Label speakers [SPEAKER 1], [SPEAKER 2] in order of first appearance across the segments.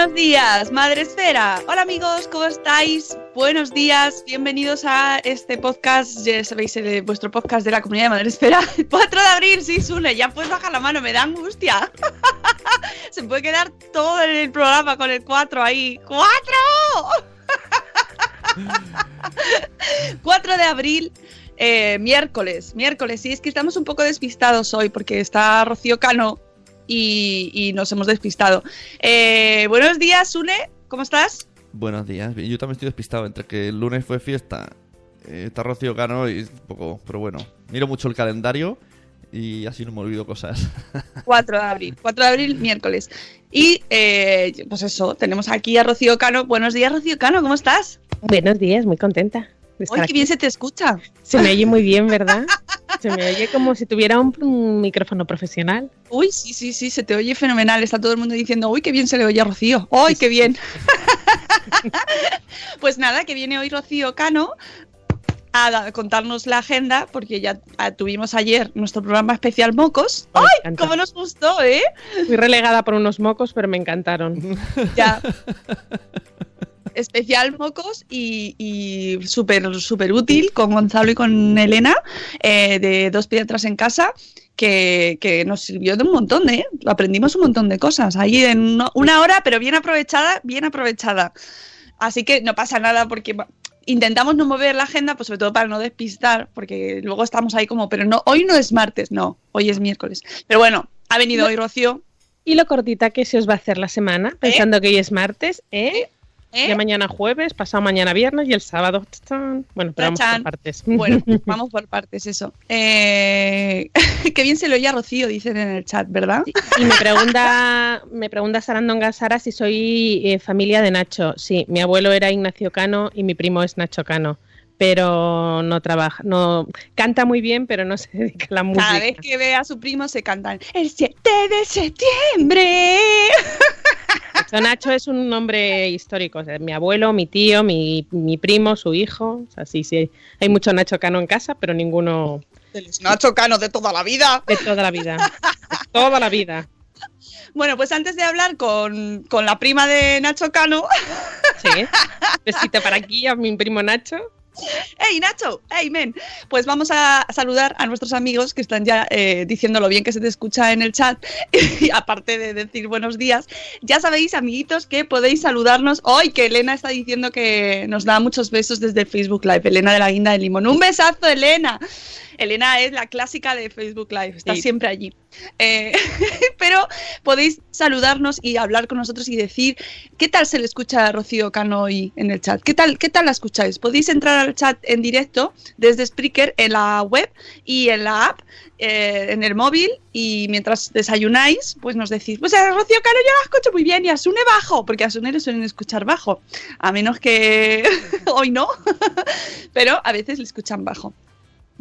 [SPEAKER 1] Buenos días, Madre Esfera. Hola amigos, ¿cómo estáis? Buenos días, bienvenidos a este podcast, ya sabéis, el, vuestro podcast de la comunidad de Madre Esfera. 4 de abril, sí, Sune, ya puedes bajar la mano, me da angustia. Se puede quedar todo en el programa con el 4 ahí. ¡Cuatro! 4 de abril, eh, miércoles, miércoles. Sí, es que estamos un poco despistados hoy porque está Rocío Cano y, y nos hemos despistado. Eh, buenos días, Sune, ¿cómo estás?
[SPEAKER 2] Buenos días. Yo también estoy despistado entre que el lunes fue fiesta, eh, está Rocío Cano y un poco... Pero bueno, miro mucho el calendario y así no me olvido cosas.
[SPEAKER 1] 4 de abril, 4 de abril, miércoles. Y eh, pues eso, tenemos aquí a Rocío Cano. Buenos días, Rocío Cano, ¿cómo estás?
[SPEAKER 3] Buenos días, muy contenta. De estar
[SPEAKER 1] ¡Ay, qué
[SPEAKER 3] aquí.
[SPEAKER 1] bien se te escucha!
[SPEAKER 3] Se me oye muy bien, ¿verdad? Se me oye como si tuviera un, un micrófono profesional.
[SPEAKER 1] Uy, sí, sí, sí, se te oye fenomenal. Está todo el mundo diciendo, uy, qué bien se le oye a Rocío. ¡Ay, qué bien! pues nada, que viene hoy Rocío Cano a contarnos la agenda, porque ya ah, tuvimos ayer nuestro programa especial Mocos.
[SPEAKER 3] Me
[SPEAKER 1] ¡Ay,
[SPEAKER 3] encanta.
[SPEAKER 1] cómo nos gustó, eh!
[SPEAKER 3] Fui relegada por unos mocos, pero me encantaron.
[SPEAKER 1] Ya. Especial Mocos y, y súper súper útil con Gonzalo y con Elena, eh, de dos pediatras en casa, que, que nos sirvió de un montón, ¿eh? Aprendimos un montón de cosas ahí en uno- una hora, pero bien aprovechada, bien aprovechada. Así que no pasa nada porque intentamos no mover la agenda, pues sobre todo para no despistar, porque luego estamos ahí como, pero no, hoy no es martes, no, hoy es miércoles. Pero bueno, ha venido hoy Rocío.
[SPEAKER 3] Y lo cortita que se os va a hacer la semana, pensando que hoy es martes, ¿eh?
[SPEAKER 1] ¿Eh?
[SPEAKER 3] Ya mañana jueves, pasado mañana viernes y el sábado. ¡tachán! Bueno, pero vamos por partes.
[SPEAKER 1] Bueno, vamos por partes, eso. Eh, qué bien se lo oye a Rocío, dicen en el chat, ¿verdad?
[SPEAKER 3] Y me pregunta, me pregunta Sarandonga Sara si soy eh, familia de Nacho. Sí, mi abuelo era Ignacio Cano y mi primo es Nacho Cano. Pero no trabaja, no canta muy bien, pero no se dedica a la música.
[SPEAKER 1] Cada vez que ve a su primo se cantan el 7 de septiembre.
[SPEAKER 3] Nacho Nacho es un nombre histórico. o sea, mi abuelo, mi tío, mi, mi primo, su hijo. O sea, sí, sí. Hay mucho Nacho Cano en casa, pero ninguno
[SPEAKER 1] Nacho Cano de toda la vida.
[SPEAKER 3] de toda la vida. De toda la vida.
[SPEAKER 1] Bueno, pues antes de hablar con, con la prima de Nacho Cano,
[SPEAKER 3] Sí. Besito para aquí a mi primo Nacho.
[SPEAKER 1] ¡Hey Nacho! ¡Hey men! Pues vamos a saludar a nuestros amigos que están ya eh, diciendo lo bien que se te escucha en el chat. Y aparte de decir buenos días, ya sabéis, amiguitos, que podéis saludarnos hoy, que Elena está diciendo que nos da muchos besos desde Facebook Live. Elena de la Guinda de Limón. ¡Un besazo, Elena! Elena es la clásica de Facebook Live, está
[SPEAKER 3] Sí.
[SPEAKER 1] siempre allí. Eh, pero podéis saludarnos y hablar con nosotros y decir qué tal se le escucha a Rocío Cano hoy en el chat. ¿Qué tal, qué tal la escucháis? Podéis entrar al chat en directo desde Spreaker en la web y en la app, eh, en el móvil, y mientras desayunáis, pues nos decís, pues a Rocío Cano yo la escucho muy bien y a bajo, porque a Sune le suelen escuchar bajo, a menos que hoy no, pero a veces le escuchan bajo.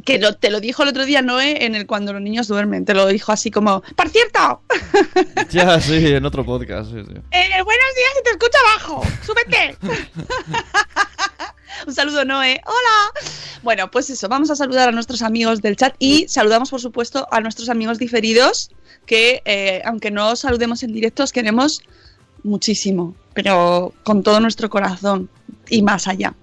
[SPEAKER 1] Que lo- te lo dijo el otro día Noé en el cuando los niños duermen, te lo dijo así como, por cierto,
[SPEAKER 2] Ya, sí, en otro podcast. sí, sí.
[SPEAKER 1] eh, buenos días y te escucha abajo. Súbete. Un saludo, Noé. Hola. Bueno, pues eso, vamos a saludar a nuestros amigos del chat y saludamos, por supuesto, a nuestros amigos diferidos que, eh, aunque no os saludemos en directo, os queremos muchísimo, pero con todo nuestro corazón y más allá,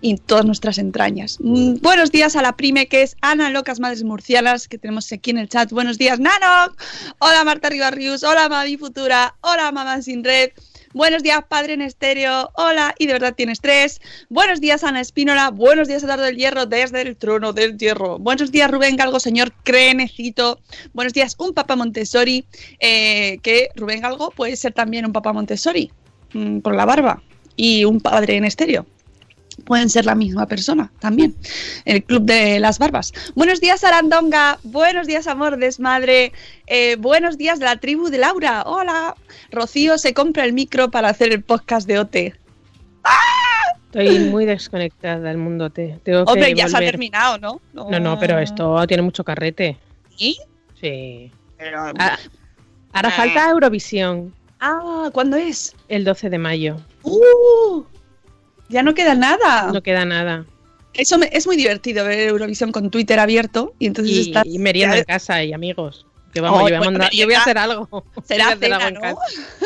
[SPEAKER 1] y todas nuestras entrañas. Mm, buenos días a la prime que es Ana Locas Madres Murcianas, que tenemos aquí en el chat. Buenos días, Nano. Hola, Marta Ribarrius. Hola, Mami Futura. Hola, Mamá Sin Red. Buenos días, Padre en Estéreo. Hola, y de verdad tienes tres. Buenos días, Ana Espínola. Buenos días, Eduardo del Hierro, desde el trono del hierro. Buenos días, Rubén Galgo, señor Crenecito. Buenos días, un Papa Montessori. eh, que Rubén Galgo puede ser también un Papa Montessori, mm, por la barba. Y un Padre en Estéreo pueden ser la misma persona también. El Club de las Barbas. Buenos días, Arandonga. Buenos días, amor desmadre. Eh, buenos días de la tribu de Laura. Hola. Rocío se compra el micro para hacer el podcast de OT.
[SPEAKER 3] Estoy muy desconectada del mundo T. Tengo que
[SPEAKER 1] Hombre, ya se ha terminado, ¿no?
[SPEAKER 3] No, no, pero esto tiene mucho carrete.
[SPEAKER 1] ¿Sí?
[SPEAKER 3] Sí.
[SPEAKER 1] Pero-
[SPEAKER 3] Ah, Ahora falta Eurovisión,
[SPEAKER 1] Ah, ¿cuándo es?
[SPEAKER 3] el 12 de mayo.
[SPEAKER 1] ¡Uh! Ya no queda nada.
[SPEAKER 3] No queda nada.
[SPEAKER 1] Eso me- es muy divertido ver Eurovisión con Twitter abierto y entonces
[SPEAKER 3] Y,
[SPEAKER 1] estás-
[SPEAKER 3] y merienda
[SPEAKER 1] ya-
[SPEAKER 3] en casa y amigos. Que vamos,
[SPEAKER 1] Oh,
[SPEAKER 3] yo, voy a
[SPEAKER 1] bueno,
[SPEAKER 3] mandar- yo voy a hacer algo.
[SPEAKER 1] Será
[SPEAKER 3] hacer
[SPEAKER 1] cena,
[SPEAKER 3] en
[SPEAKER 1] ¿no?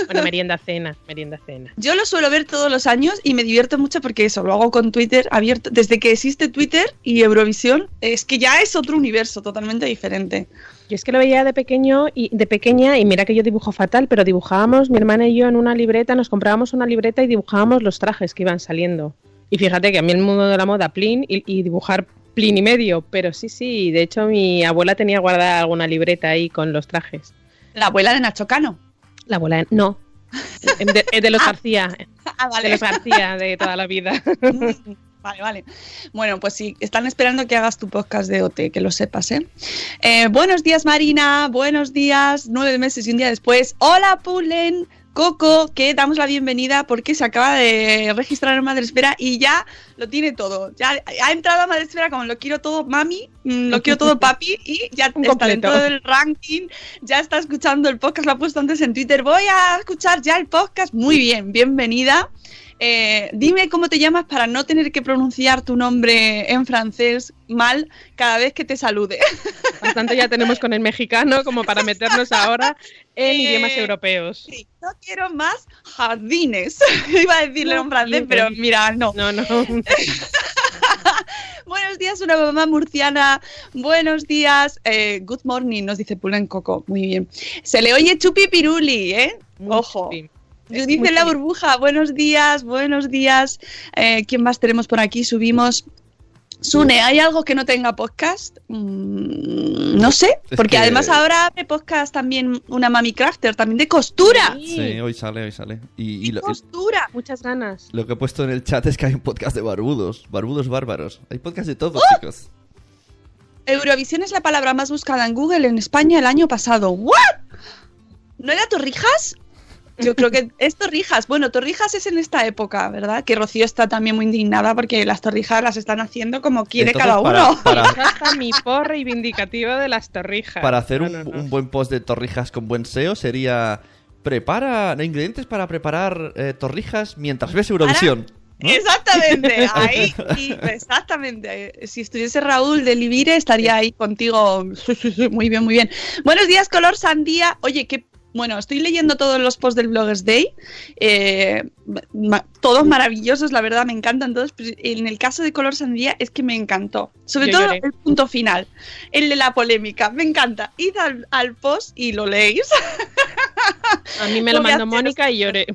[SPEAKER 3] Bueno, merienda cena, merienda cena.
[SPEAKER 1] Yo lo suelo ver todos los años y me divierto mucho porque eso, lo hago con Twitter abierto. Desde que existe Twitter y Eurovisión, es que ya es otro universo totalmente diferente.
[SPEAKER 3] Yo es que lo veía de pequeño y de pequeña y mira que yo dibujo fatal, pero dibujábamos mi hermana y yo en una libreta, nos comprábamos una libreta y dibujábamos los trajes que iban saliendo. Y fíjate que a mí el mundo de la moda plin y, y dibujar plin y medio, pero sí, sí, de hecho mi abuela tenía guardada alguna libreta ahí con los trajes.
[SPEAKER 1] La abuela de Nacho Cano.
[SPEAKER 3] La abuela, no. De, de los García,
[SPEAKER 1] Ah,
[SPEAKER 3] de los García de toda la vida.
[SPEAKER 1] Vale, vale. Bueno, pues sí, están esperando que hagas tu podcast de OT, que lo sepas, ¿eh? Eh, buenos días, Marina. Buenos días, nueve meses y un día después. Hola, Pulen. Coco, que damos la bienvenida porque se acaba de registrar en Madresfera y ya lo tiene todo. Ya ha entrado a Madresfera como lo quiero todo mami, mm, lo quiero todo papi y ya está
[SPEAKER 3] completo.
[SPEAKER 1] dentro del ranking, ya está escuchando el podcast, lo ha puesto antes en Twitter. Voy a escuchar ya el podcast. Muy bien, bienvenida. Eh, dime cómo te llamas para no tener que pronunciar tu nombre en francés mal cada vez que te salude.
[SPEAKER 3] Bastante ya tenemos con el mexicano como para meternos ahora en
[SPEAKER 1] Eh,
[SPEAKER 3] idiomas europeos.
[SPEAKER 1] Sí, no quiero más jardines. Iba a decirle en francés, pero mira, no.
[SPEAKER 3] No, no.
[SPEAKER 1] Buenos días, una mamá murciana. Buenos días. eh, good morning, nos dice Pulen Coco. Muy bien. Se le oye chupi piruli, ¿eh?
[SPEAKER 3] Muy
[SPEAKER 1] Ojo.
[SPEAKER 3] chupi.
[SPEAKER 1] De la burbuja, buenos días, buenos días. Eh, ¿Quién más tenemos por aquí? Subimos. Sune, ¿hay algo que no tenga podcast? Mm, no sé,
[SPEAKER 2] Es
[SPEAKER 1] porque
[SPEAKER 2] que-
[SPEAKER 1] además ahora abre podcast también una Mami Crafter, también de costura.
[SPEAKER 3] Sí.
[SPEAKER 2] Sí, hoy sale, hoy sale. Y, y lo,
[SPEAKER 1] Costura.
[SPEAKER 3] Muchas ganas.
[SPEAKER 2] lo que he puesto en el chat es que hay un podcast de barbudos, barbudos bárbaros. Hay podcast de todo,
[SPEAKER 1] ¡Oh!
[SPEAKER 2] chicos.
[SPEAKER 1] Eurovisión es la palabra más buscada en Google en España el año pasado. ¿What? ¿No era Torrijas? Yo creo que es Torrijas. Bueno, Torrijas es en esta época, ¿verdad? Que Rocío está también muy indignada porque las Torrijas las están haciendo como quiere
[SPEAKER 2] Entonces,
[SPEAKER 1] cada
[SPEAKER 2] para-
[SPEAKER 1] uno.
[SPEAKER 2] Para,
[SPEAKER 3] está mi por reivindicativa de las torrijas.
[SPEAKER 2] para hacer
[SPEAKER 3] No,
[SPEAKER 2] un,
[SPEAKER 3] no, no.
[SPEAKER 2] un buen post de torrijas con buen SEO sería prepara no, ingredientes para preparar eh, torrijas mientras ves Eurovisión. ¿no?
[SPEAKER 1] Exactamente, ahí, exactamente. Si estuviese Raúl de Livire, estaría ahí contigo. Muy bien, muy bien. Buenos días, color sandía. Oye, que bueno, estoy leyendo todos los posts del Bloggers Day. eh, ma- todos maravillosos, la verdad, me encantan todos. Pero en el caso de color sandía es que me encantó. Sobre
[SPEAKER 3] Yo
[SPEAKER 1] todo
[SPEAKER 3] lloré.
[SPEAKER 1] el punto final, el de la polémica. Me encanta. Id al, al post y lo leéis.
[SPEAKER 3] A mí me lo mandó Mónica y lloré.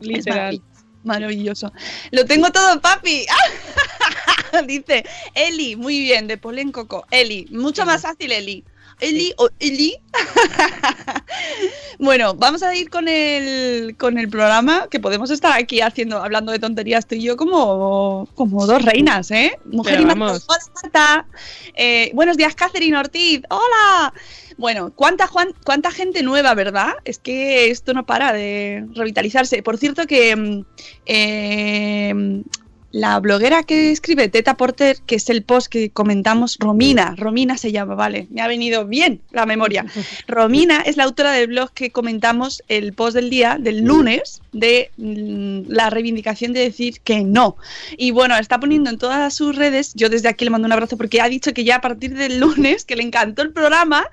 [SPEAKER 3] Literal.
[SPEAKER 1] Maravilloso. Lo tengo todo, papi. Dice Eli, muy bien, de Polen Coco. Eli, mucho más fácil Eli. Eli o Eli. bueno, vamos a ir con el, con el programa, que podemos estar aquí haciendo, hablando de tonterías tú y yo como, como dos reinas, ¿eh? Mujer
[SPEAKER 3] Pero
[SPEAKER 1] y. Hola, Marta. Eh, buenos días, Catherine Ortiz. Hola. Bueno, ¿cuánta, Juan, cuánta gente nueva, ¿verdad? Es que esto no para de revitalizarse. Por cierto que mm, eh, la bloguera que escribe Teta Porter, que es el post que comentamos, Romina, Romina se llama, vale, me ha venido bien la memoria. Romina es la autora del blog que comentamos el post del día, del lunes, de mm, la reivindicación de decir que no. Y bueno, está poniendo en todas sus redes, yo desde aquí le mando un abrazo porque ha dicho que ya a partir del lunes, que le encantó el programa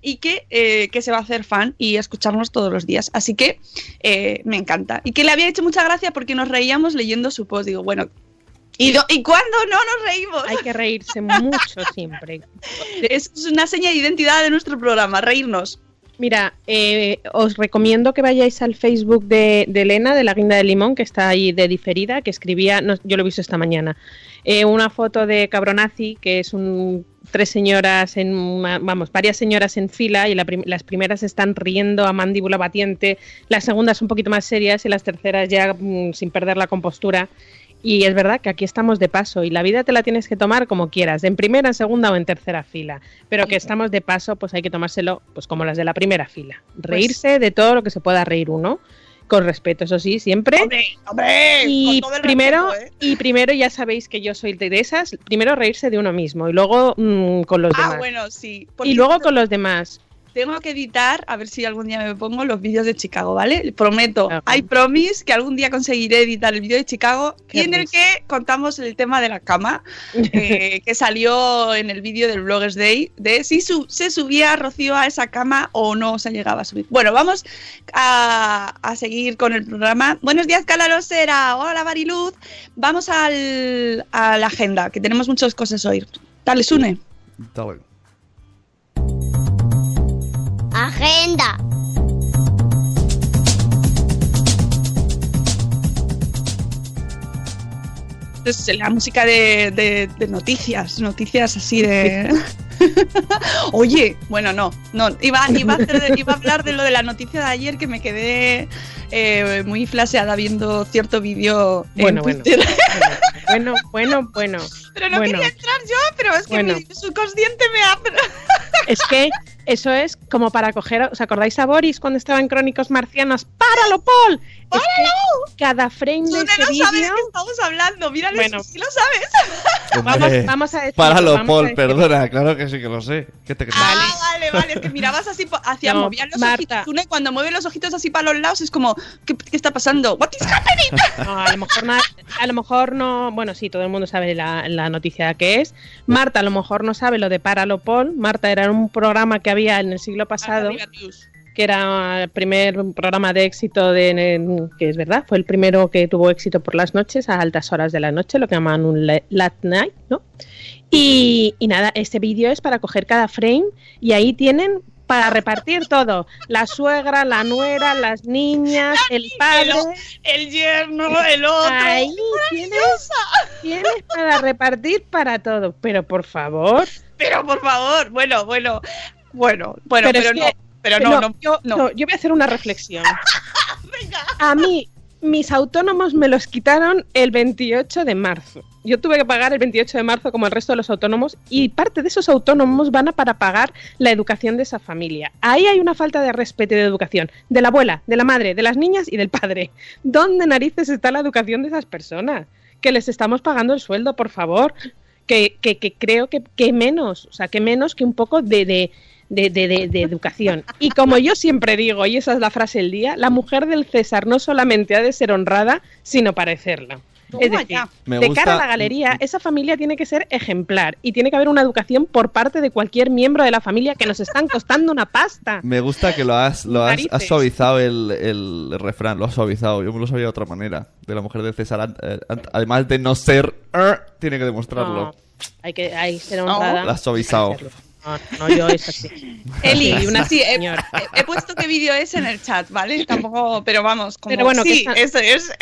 [SPEAKER 1] y que, eh, que se va a hacer fan y escucharnos todos los días. Así que eh, me encanta. Y que le había hecho mucha gracia porque nos reíamos leyendo su post. Digo, bueno, ¿y, ¿y cuándo no nos reímos?
[SPEAKER 3] Hay que reírse mucho siempre.
[SPEAKER 1] Es una seña de identidad de nuestro programa, reírnos.
[SPEAKER 3] Mira, eh, os recomiendo que vayáis al Facebook de, de Elena, de la Guinda de Limón, que está ahí de diferida, que escribía, no, yo lo he visto esta mañana, eh, una foto de Cabronazi, que es un tres señoras en vamos varias señoras en fila y las primeras están riendo a mandíbula batiente las segundas un poquito más serias y las terceras ya mm, sin perder la compostura y es verdad que aquí estamos de paso y la vida te la tienes que tomar como quieras, en primera, en segunda o en tercera fila. Pero que estamos de paso, pues hay que tomárselo pues como las de la primera fila. Reírse de todo lo que se pueda reír uno, con respeto, eso sí, siempre.
[SPEAKER 1] Hombre, hombre,
[SPEAKER 3] Y
[SPEAKER 1] con todo el
[SPEAKER 3] primero,
[SPEAKER 1] respeto, ¿eh?
[SPEAKER 3] y primero ya sabéis que yo soy de esas, primero reírse de uno mismo y luego mm, con los
[SPEAKER 1] Ah,
[SPEAKER 3] demás.
[SPEAKER 1] bueno, sí.
[SPEAKER 3] Y luego con los demás.
[SPEAKER 1] Tengo que editar, a ver si algún día me pongo los vídeos de Chicago, ¿vale? Prometo. I promise que algún día conseguiré editar el vídeo de Chicago y en el que contamos el tema de la cama, eh, que salió en el vídeo del Bloggers Day, de si su- se subía Rocío a esa cama o no se llegaba a subir. Bueno, vamos a, a seguir con el programa. Buenos días, Calarosera. Hola, Mariluz. Vamos al, a la agenda, que tenemos muchas cosas hoy. Dale, Sune.
[SPEAKER 2] Dale.
[SPEAKER 4] Agenda.
[SPEAKER 1] Es la música de, de- de noticias, noticias así de... Oye, bueno, no, no, iba, iba, a hacer- iba a hablar de lo de la noticia de ayer que me quedé eh, muy flaseada viendo cierto vídeo en
[SPEAKER 3] Bueno, bueno. Bueno, bueno, bueno.
[SPEAKER 1] Pero no
[SPEAKER 3] bueno.
[SPEAKER 1] quería entrar yo, pero es que
[SPEAKER 3] Bueno.
[SPEAKER 1] mi subconsciente me ha...
[SPEAKER 3] Es que eso es como para coger. ¿Os acordáis a Boris cuando estaba en Crónicos Marcianos? ¡Páralo, Paul! Es que cada frame de ese
[SPEAKER 1] no sabes qué estamos hablando, mírale,
[SPEAKER 3] Bueno.
[SPEAKER 1] si lo sabes.
[SPEAKER 3] Vamos,
[SPEAKER 2] Hombre,
[SPEAKER 3] vamos a decir.
[SPEAKER 2] Páralo,
[SPEAKER 3] vamos
[SPEAKER 2] Paul,
[SPEAKER 3] decir-
[SPEAKER 2] perdona, claro que sí que lo sé. ¿Qué te crees?
[SPEAKER 1] Ah, vale, vale, es que mirabas así hacia,
[SPEAKER 3] No,
[SPEAKER 1] movían los
[SPEAKER 3] Marta.
[SPEAKER 1] ojitos. Cuando mueve los ojitos así para los lados es como, ¿qué, qué está pasando? What is happening?
[SPEAKER 3] No, a lo mejor no, a lo mejor no, bueno, sí, todo el mundo sabe la, la noticia que es. Marta a lo mejor no sabe lo de Páralo Paul. Marta era un programa que había en el siglo pasado, que era el primer programa de éxito de que es verdad, fue el primero que tuvo éxito por las noches, a altas horas de la noche, lo que llaman un la- late night, ¿no? Y, y nada, este vídeo es para coger cada frame y ahí tienen para repartir todo, la suegra, la nuera, las niñas, el padre.
[SPEAKER 1] El yerno, el otro.
[SPEAKER 3] Ahí tienes, tienes para repartir para todo. Pero por favor.
[SPEAKER 1] Pero por favor, bueno, bueno, bueno, bueno, pero,
[SPEAKER 3] Pero es
[SPEAKER 1] no,
[SPEAKER 3] que-
[SPEAKER 1] pero no, no,
[SPEAKER 3] yo,
[SPEAKER 1] no.
[SPEAKER 3] no, yo voy a hacer una reflexión. A mí, mis autónomos me los quitaron el 28 de marzo. Yo tuve que pagar el 28 de marzo como el resto de los autónomos y parte de esos autónomos van a para pagar la educación de esa familia. Ahí hay una falta de respeto y de educación de la abuela, de la madre, de las niñas y del padre. ¿Dónde narices está la educación de esas personas? Que les estamos pagando el sueldo, por favor. Que, que, que creo que, que menos, o sea, que menos que un poco de, de, de, de- de- de educación. Y como yo siempre digo, y esa es la frase del día, la mujer del César no solamente ha de ser honrada, sino parecerla. Es decir.
[SPEAKER 2] Me
[SPEAKER 3] de
[SPEAKER 2] gusta-
[SPEAKER 3] cara a la galería, esa familia tiene que ser ejemplar y tiene que haber una educación por parte de cualquier miembro de la familia que nos están costando una pasta.
[SPEAKER 2] Me gusta que lo has, lo has, suavizado el, el refrán, lo has suavizado. Yo me lo sabía de otra manera. De la mujer de César, eh, además de no ser, er, tiene que demostrarlo.
[SPEAKER 3] No, hay que hay que ser
[SPEAKER 1] No,
[SPEAKER 3] honrada.
[SPEAKER 2] la has suavizado.
[SPEAKER 3] Hay que serlo. No, no, yo es así.
[SPEAKER 1] Eli,
[SPEAKER 3] una
[SPEAKER 1] sí, he,
[SPEAKER 3] señora.
[SPEAKER 1] he- puesto qué vídeo es en el chat, ¿vale? Tampoco, pero vamos, como
[SPEAKER 3] Pero bueno, que
[SPEAKER 1] sí,
[SPEAKER 3] está-
[SPEAKER 1] eso es.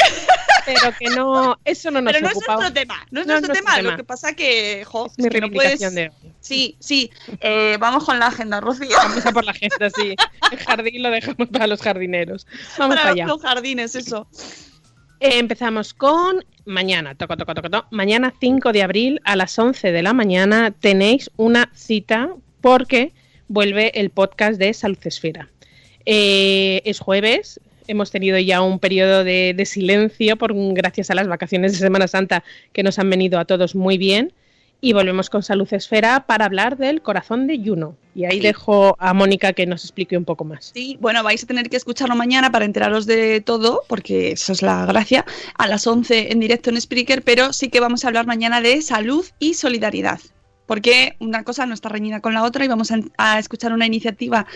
[SPEAKER 3] pero que no, eso no nos
[SPEAKER 1] Pero no
[SPEAKER 3] ocupa.
[SPEAKER 1] es nuestro tema, no es
[SPEAKER 3] No es
[SPEAKER 1] nuestro tema.
[SPEAKER 3] tema.
[SPEAKER 1] Lo que pasa que, jo,
[SPEAKER 3] Es mi
[SPEAKER 1] que no puedes...
[SPEAKER 3] de hoy.
[SPEAKER 1] Sí, sí. Eh, vamos con la agenda, Rocío.
[SPEAKER 3] Vamos a por la agenda, sí. El jardín lo dejamos para los jardineros. Vamos para
[SPEAKER 1] Para
[SPEAKER 3] allá.
[SPEAKER 1] los jardines, eso.
[SPEAKER 3] Eh, empezamos con mañana, toco, toco, toco, toco. Mañana 5 de abril a las 11 de la mañana tenéis una cita porque vuelve el podcast de Salud Esfera. Eh, es jueves, hemos tenido ya un periodo de, de silencio por, gracias a las vacaciones de Semana Santa que nos han venido a todos muy bien. Y volvemos con Salud Esfera para hablar del corazón de Juno. Y ahí
[SPEAKER 1] Sí.
[SPEAKER 3] dejo a Mónica que nos explique un poco más.
[SPEAKER 1] Sí, bueno, vais a tener que escucharlo mañana para enteraros de todo, porque eso es la gracia, a las 11 en directo en Spreaker, pero sí que vamos a hablar mañana de salud y solidaridad, porque una cosa no está reñida con la otra y vamos a, a escuchar una iniciativa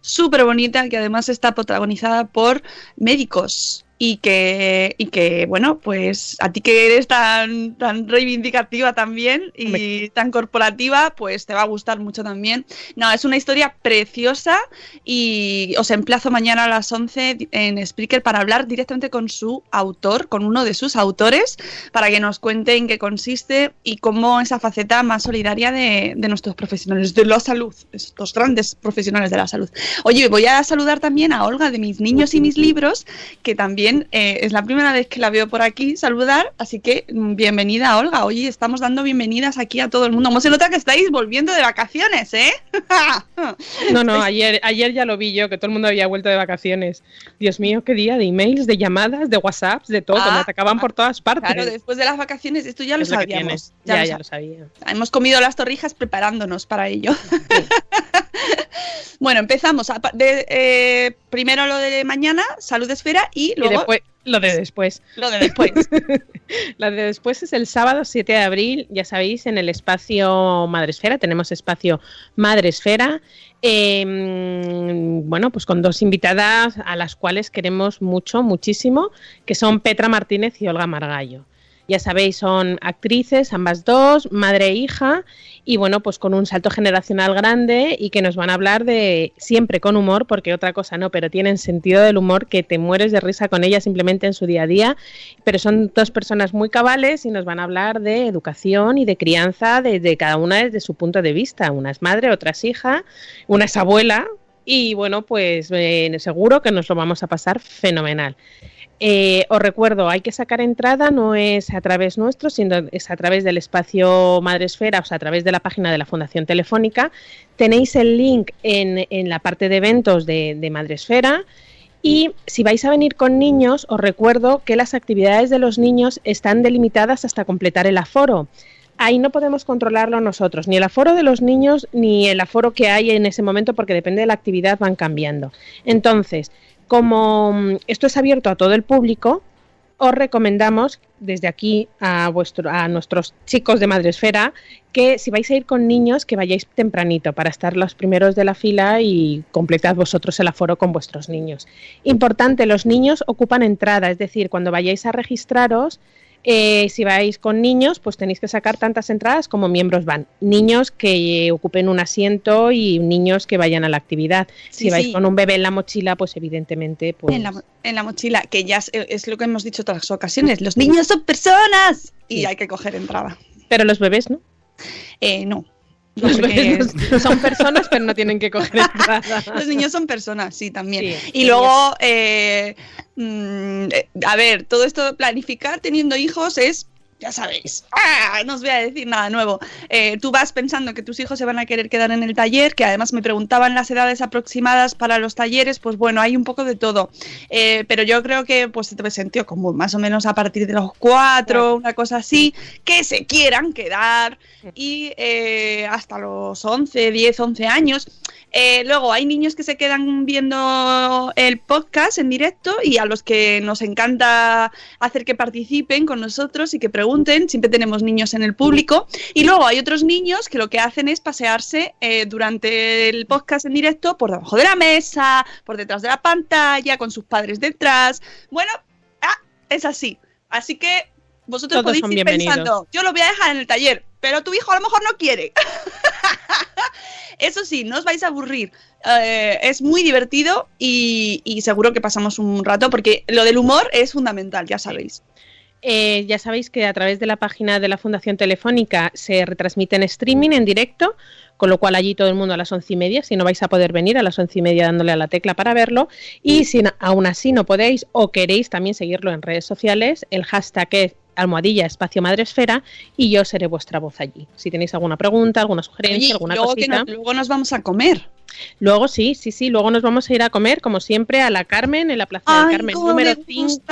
[SPEAKER 1] súper bonita que además está protagonizada por médicos. Y que, y que, bueno, pues a ti que eres tan, tan reivindicativa también y tan corporativa, pues te va a gustar mucho también. No, es una historia preciosa y os emplazo mañana a las 11 en Spreaker para hablar directamente con su autor, con uno de sus autores, para que nos cuente en qué consiste y cómo esa faceta más solidaria de, de nuestros profesionales de la salud, estos grandes profesionales de la salud. Oye, voy a saludar también a Olga de mis niños y mis libros, que también eh, es la primera vez que la veo por aquí saludar, así que mm, bienvenida Olga. Oye, estamos dando bienvenidas aquí a todo el mundo. ¿Cómo se nota que estáis volviendo de vacaciones, eh?
[SPEAKER 3] No, no, ayer, ayer ya lo vi yo, que todo el mundo había vuelto de vacaciones. Dios mío, qué día de emails, de llamadas, de WhatsApps, de todo.
[SPEAKER 1] Ah,
[SPEAKER 3] me atacaban por todas partes.
[SPEAKER 1] Claro, después de las vacaciones, esto ya lo
[SPEAKER 3] Es lo
[SPEAKER 1] sabíamos. Ya
[SPEAKER 3] Ya,
[SPEAKER 1] lo
[SPEAKER 3] ya
[SPEAKER 1] sab-
[SPEAKER 3] lo sabía.
[SPEAKER 1] Hemos comido las torrijas preparándonos para ello. bueno, empezamos. A de- eh, primero lo de mañana, salud esfera, y
[SPEAKER 3] Y
[SPEAKER 1] luego
[SPEAKER 3] después, lo de después.
[SPEAKER 1] lo de después.
[SPEAKER 3] La de después es el sábado 7 de abril, ya sabéis, en el espacio Madresfera. Tenemos espacio Madresfera. eh, mm, bueno, pues con dos invitadas a las cuales queremos mucho, muchísimo, que son Petra Martínez y Olga Margallo. Ya sabéis, son actrices, ambas dos, madre e hija, y bueno, pues con un salto generacional grande y que nos van a hablar de siempre con humor, porque otra cosa no, pero tienen sentido del humor que te mueres de risa con ellas simplemente en su día a día pero son dos personas muy cabales y nos van a hablar de educación y de crianza de, de cada una desde su punto de vista. Una es madre, otra es hija, una es abuela y bueno, pues eh, seguro que nos lo vamos a pasar fenomenal. Eh, os recuerdo, hay que sacar entrada, no es a través nuestro, sino es a través del espacio Madresfera, o sea, a través de la página de la Fundación Telefónica. Tenéis el link en, la parte de eventos de, de Madresfera. Y si vais a venir con niños, os recuerdo que las actividades de los niños están delimitadas hasta completar el aforo. Ahí no podemos controlarlo nosotros, ni el aforo de los niños ni el aforo que hay en ese momento, porque depende de la actividad, van cambiando. Entonces, como mm, esto es abierto a todo el público, os recomendamos desde aquí a, vuestro, a nuestros chicos de Madresfera que si vais a ir con niños, que vayáis tempranito para estar los primeros de la fila y completad vosotros el aforo con vuestros niños. Importante, los niños ocupan entrada, es decir, cuando vayáis a registraros, eh, si vais con niños, pues tenéis que sacar tantas entradas como miembros van. Niños que ocupen un asiento y niños que vayan a la actividad.
[SPEAKER 1] Sí,
[SPEAKER 3] si vais
[SPEAKER 1] sí.
[SPEAKER 3] con un bebé en la mochila, pues evidentemente, pues
[SPEAKER 1] En la, mo- en la mochila, que ya es, es lo que hemos dicho otras ocasiones. Los niños son personas y
[SPEAKER 3] Sí.
[SPEAKER 1] hay que coger entrada.
[SPEAKER 3] Pero los bebés, ¿no?
[SPEAKER 1] Eh, no. No,
[SPEAKER 3] son personas, pero no tienen que coger entrada.
[SPEAKER 1] los niños son personas, sí, también.
[SPEAKER 3] Sí,
[SPEAKER 1] y luego, eh, mm, eh, a ver, todo esto de planificar teniendo hijos es, ya sabéis, ¡ah! no os voy a decir nada nuevo. Eh, tú vas pensando que tus hijos se van a querer quedar en el taller, que además me preguntaban las edades aproximadas para los talleres, pues bueno, hay un poco de todo. Eh, pero yo creo que pues te sentido común, más o menos a partir de los cuatro, una cosa así, que se quieran quedar y eh, hasta los 11, 10, 11 años. Luego hay niños que se quedan viendo el podcast en directo y a los que nos encanta hacer que participen con nosotros y que pregunten. Siempre tenemos niños en el público. Y luego hay otros niños que lo que hacen es pasearse eh, durante el podcast en directo por debajo de la mesa, por detrás de la pantalla, con sus padres detrás. Bueno, ah, es así. Así que vosotros
[SPEAKER 3] Todos
[SPEAKER 1] podéis ir pensando, yo lo voy a dejar en el taller, pero tu hijo a lo mejor no quiere. Eso sí, no os vais a aburrir. Eh, es muy divertido y, y seguro que pasamos un rato porque lo del humor es fundamental, ya sabéis.
[SPEAKER 3] Eh, ya sabéis que a través de la página de la Fundación Telefónica se retransmite en streaming, en directo, con lo cual allí todo el mundo a las once y media, si no vais a poder venir a las once y media dándole a la tecla para verlo, y si aún así no podéis o queréis también seguirlo en redes sociales, el hashtag es almohadilla espacio madresfera y yo seré vuestra voz allí. Si tenéis alguna pregunta, alguna sugerencia, alguna
[SPEAKER 1] luego
[SPEAKER 3] cosita.
[SPEAKER 1] luego nos vamos a comer.
[SPEAKER 3] Luego sí, sí, sí, luego nos vamos a ir a comer, como siempre, a la Carmen, en la Plaza del Carmen número 5.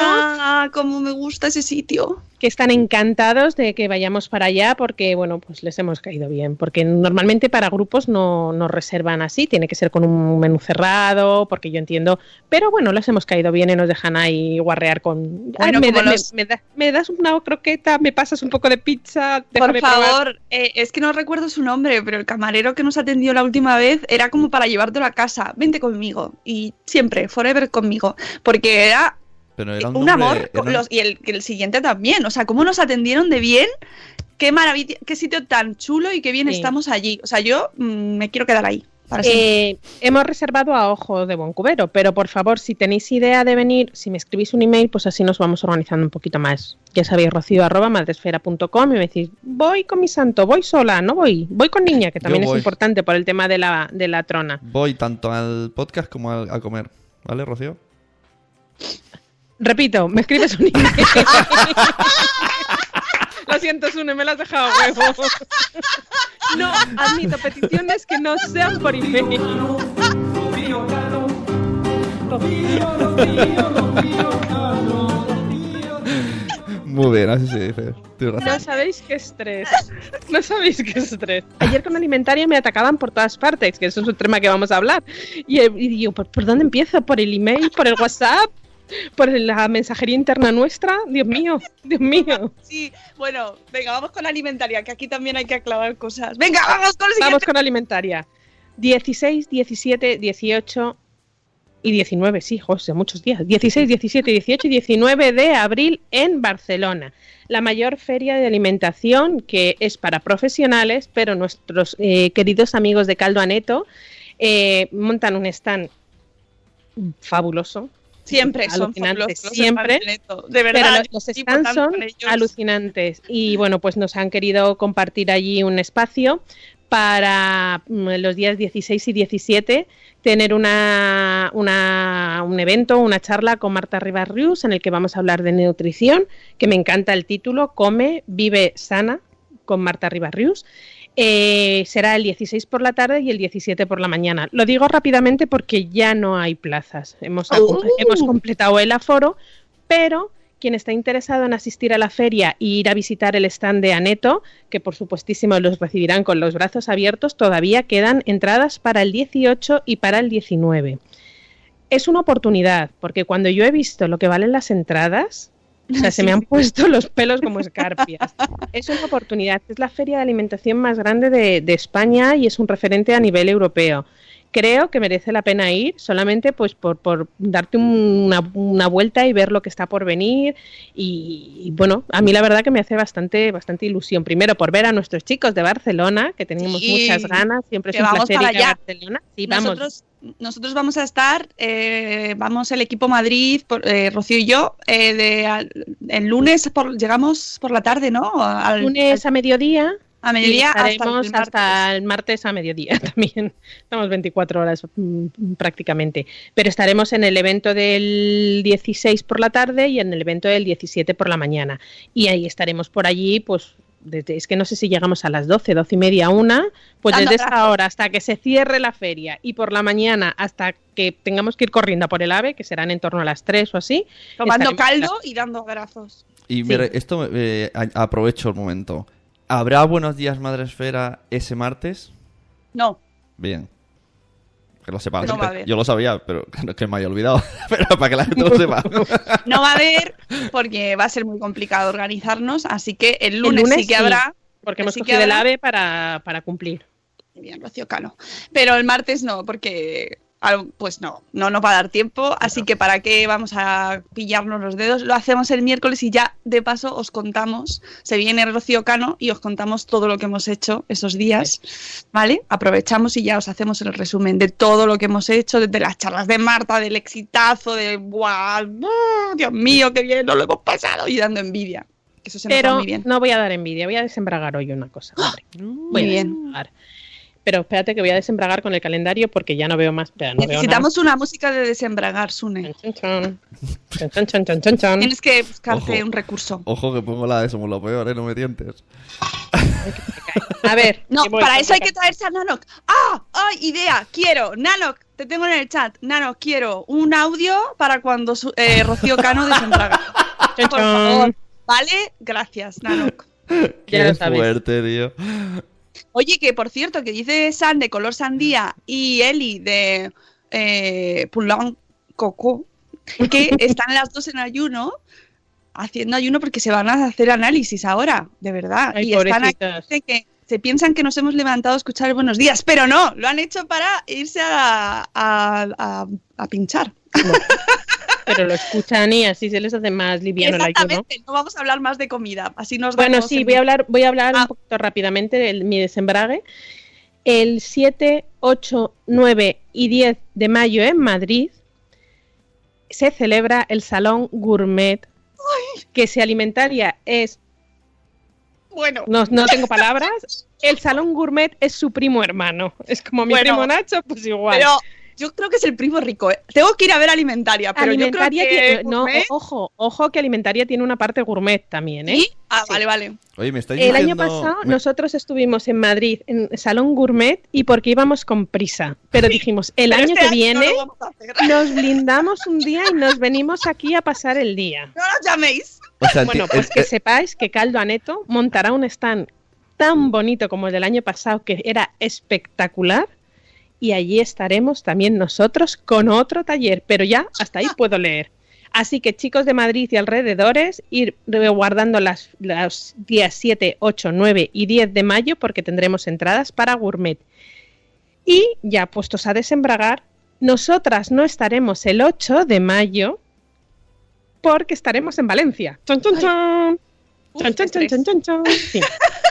[SPEAKER 1] Cómo me gusta ese sitio
[SPEAKER 3] que están encantados de que vayamos para allá porque, bueno, pues les hemos caído bien. Porque normalmente para grupos no nos reservan así, tiene que ser con un menú cerrado, porque yo entiendo. Pero bueno, les hemos caído bien y nos dejan ahí guarrear con. me, das una croqueta, me pasas un poco de pizza.
[SPEAKER 1] Por favor, eh, es que no recuerdo su nombre, pero el camarero que nos atendió la última vez era como para llevártelo a casa. Vente conmigo. Y siempre, forever conmigo. Porque era un, amor y el, siguiente también. O sea, cómo nos atendieron de bien. Qué maravilla, qué sitio tan chulo y qué bien estamos allí. O sea, yo mm, me quiero quedar ahí.
[SPEAKER 3] Eh, hemos reservado a Ojo de Boncubero, pero por favor, si tenéis idea de venir, si me escribís un email, pues así nos vamos organizando un poquito más. Ya sabéis, rocío arroba madresfera.com y me decís, voy con mi santo, voy sola, no voy, voy con niña, que también es importante por el tema de la, de la trona.
[SPEAKER 2] Voy tanto al podcast como a comer, ¿vale, Rocío?
[SPEAKER 3] Repito, me escribes un email. Lo siento, Sune, me lo has dejado huevo. No admito peticiones que no sean por email.
[SPEAKER 2] Muy bien, así se dice.
[SPEAKER 3] No sabéis qué estrés. No sabéis qué estrés. Ayer con alimentaria me atacaban por todas partes, que eso es un tema que vamos a hablar. Y, y digo, ¿por dónde empiezo? ¿Por el email? ¿Por el WhatsApp? Por la mensajería interna nuestra. Dios mío, Dios mío.
[SPEAKER 1] Sí, bueno, venga, vamos con alimentaria, que aquí también hay que aclarar cosas. Venga, vamos con
[SPEAKER 3] Vamos con alimentaria. 16, 17, 18 y 19, sí, José, muchos días. 16, 17, 18 y 19 de abril en Barcelona. La mayor feria de alimentación que es para profesionales, pero nuestros eh, queridos amigos de Caldo Aneto eh, montan un stand fabuloso,
[SPEAKER 1] Siempre son
[SPEAKER 3] siempre. De verdad. los, stands son alucinantes. Y bueno, pues nos han querido compartir allí un espacio para mm, los días 16 y 17 tener una, un evento, una charla con Marta Rivas Rius en el que vamos a hablar de nutrición, que me encanta el título, Come, Vive Sana, con Marta Rivas Rius. Eh, será el 16 por la tarde y el 17 por la mañana. Lo digo rápidamente porque ya no hay plazas. Hemos, oh. hemos completado el aforo, pero quien está interesado en asistir a la feria e ir a visitar el stand de Aneto, que por supuestísimo los recibirán con los brazos abiertos, todavía quedan entradas para el 18 y para el 19. Es una oportunidad, porque cuando yo he visto lo que valen las entradas, o sea, se me han puesto los pelos como escarpias. Es una oportunidad. Es la feria de alimentación más grande de, España y es un referente a nivel europeo. Creo que merece la pena ir solamente pues por, por darte una, vuelta y ver lo que está por venir. Y, bueno, a mí la verdad que me hace bastante, bastante ilusión. Primero por ver a nuestros chicos de Barcelona, que tenemos muchas ganas. Siempre es un placer ir a Barcelona.
[SPEAKER 1] Sí, vamos nosotros vamos a estar, eh, vamos el equipo Madrid, eh, Rocío y yo, eh, de, el lunes por, llegamos por la tarde, ¿no?
[SPEAKER 3] Al, lunes a mediodía.
[SPEAKER 1] A mediodía
[SPEAKER 3] estaremos hasta el, martes a mediodía también. Estamos 24 horas mm, prácticamente. Pero estaremos en el evento del 16 por la tarde y en el evento del 17 por la mañana. Y ahí estaremos por allí, pues es que no sé si llegamos a las 12, 12 y media, una, pues desde esa hora hasta que se cierre la feria y por la mañana hasta que tengamos que ir corriendo por el AVE, que serán en torno a las 3 o así.
[SPEAKER 1] Tomando caldo y dando abrazos.
[SPEAKER 2] Y mire, esto eh, aprovecho el momento. ¿Habrá Buenos Días Madre Esfera ese martes?
[SPEAKER 1] No.
[SPEAKER 2] Bien. Que lo sepa. Yo lo sabía, pero que me haya olvidado. pero para que la gente lo sepa.
[SPEAKER 1] no va a haber, porque va a ser muy complicado organizarnos. Así que el lunes, sí que habrá.
[SPEAKER 3] Porque hemos cogido el AVE para, para cumplir.
[SPEAKER 1] Bien, Rocío Cano. Pero el martes no, porque Pues no, no nos va a dar tiempo, así que para qué vamos a pillarnos los dedos, lo hacemos el miércoles y ya de paso os contamos, se viene Rocío Cano y os contamos todo lo que hemos hecho esos días, ¿vale? Aprovechamos y ya os hacemos el resumen de todo lo que hemos hecho, desde las charlas de Marta, del exitazo, de ¡guau! ¡ah! Dios mío, qué bien, nos lo hemos pasado y dando envidia. Eso se nos
[SPEAKER 3] Pero
[SPEAKER 1] muy bien.
[SPEAKER 3] no voy a dar envidia, voy a desembragar hoy una cosa. Voy
[SPEAKER 1] Muy
[SPEAKER 3] a
[SPEAKER 1] bien.
[SPEAKER 3] desembragar. Pero espérate que voy a desembragar con el calendario porque ya no veo más. espera, no veo.
[SPEAKER 1] Necesitamos una música de desembragar, Sune. Tienes que buscarte
[SPEAKER 2] Ojo.
[SPEAKER 1] un recurso.
[SPEAKER 2] Ojo que pongo la de Somos lo peor, ¿eh? No me tientes.
[SPEAKER 3] A ver.
[SPEAKER 1] No, para eso hay que traerse a Nanok. ¡Ah! ¡Ay, idea! Quiero, Nanok, te tengo en el chat. Nanok, quiero un audio para cuando eh, Rocío Cano desembraga. Por favor. ¿Vale? Gracias, Nanok.
[SPEAKER 3] Ya lo
[SPEAKER 2] Qué
[SPEAKER 3] sabes.
[SPEAKER 2] fuerte, tío.
[SPEAKER 1] Oye, que por cierto, que dice San de color sandía y Eli de eh, Coco, que están las dos en ayuno, haciendo ayuno porque se van a hacer análisis ahora, de verdad.
[SPEAKER 3] Ay,
[SPEAKER 1] y están aquí, que se piensan que nos hemos levantado a escuchar buenos días, pero no, lo han hecho para irse a, a- a- a pinchar.
[SPEAKER 3] Pero lo escuchan y así se les hace más liviano el ayuno.
[SPEAKER 1] Exactamente, no vamos a hablar más de comida, así nos
[SPEAKER 3] Bueno, sí, voy a hablar, voy a hablar
[SPEAKER 1] Ah.
[SPEAKER 3] un poquito rápidamente de mi desembrague. El 7, 8, 9 y 10 de mayo en Madrid se celebra el Salón Gourmet, que si alimentaria es,
[SPEAKER 1] Bueno,
[SPEAKER 3] no, no tengo palabras, el Salón Gourmet es su primo hermano. Es como mi
[SPEAKER 1] Bueno,
[SPEAKER 3] primo Nacho, pues igual.
[SPEAKER 1] pero yo creo que es el primo rico. ¿eh? Tengo que ir a ver alimentaria, pero
[SPEAKER 3] alimentaria
[SPEAKER 1] yo creo que
[SPEAKER 3] tiene, no, ojo, ojo que alimentaria tiene una parte gourmet también, ¿eh?
[SPEAKER 1] ¿Sí? Ah,
[SPEAKER 3] Sí.
[SPEAKER 1] vale, vale.
[SPEAKER 2] Oye, me estáis
[SPEAKER 3] El año pasado
[SPEAKER 2] me-
[SPEAKER 3] nosotros estuvimos en Madrid en Salón Gourmet y porque íbamos con prisa, pero dijimos, el
[SPEAKER 1] Pero
[SPEAKER 3] año
[SPEAKER 1] este
[SPEAKER 3] que viene
[SPEAKER 1] no
[SPEAKER 3] nos blindamos un día y nos venimos aquí a pasar el día.
[SPEAKER 1] No nos llaméis.
[SPEAKER 2] O sea,
[SPEAKER 3] Bueno, pues que sepáis que Caldo Aneto montará un stand tan bonito como el del año pasado, que era espectacular, y allí estaremos también nosotros con otro taller, pero ya hasta ahí puedo leer. Así que chicos de Madrid y alrededores, ir guardando las, los días 7, 8, 9 y 10 de mayo porque tendremos entradas para Gourmet. Y ya puestos a desembragar, nosotras no estaremos el 8 de mayo porque estaremos en Valencia. ¡Chon, chon, chon!
[SPEAKER 1] Uf,
[SPEAKER 3] Chon, chon, chon, chon, chon, chon. Sí.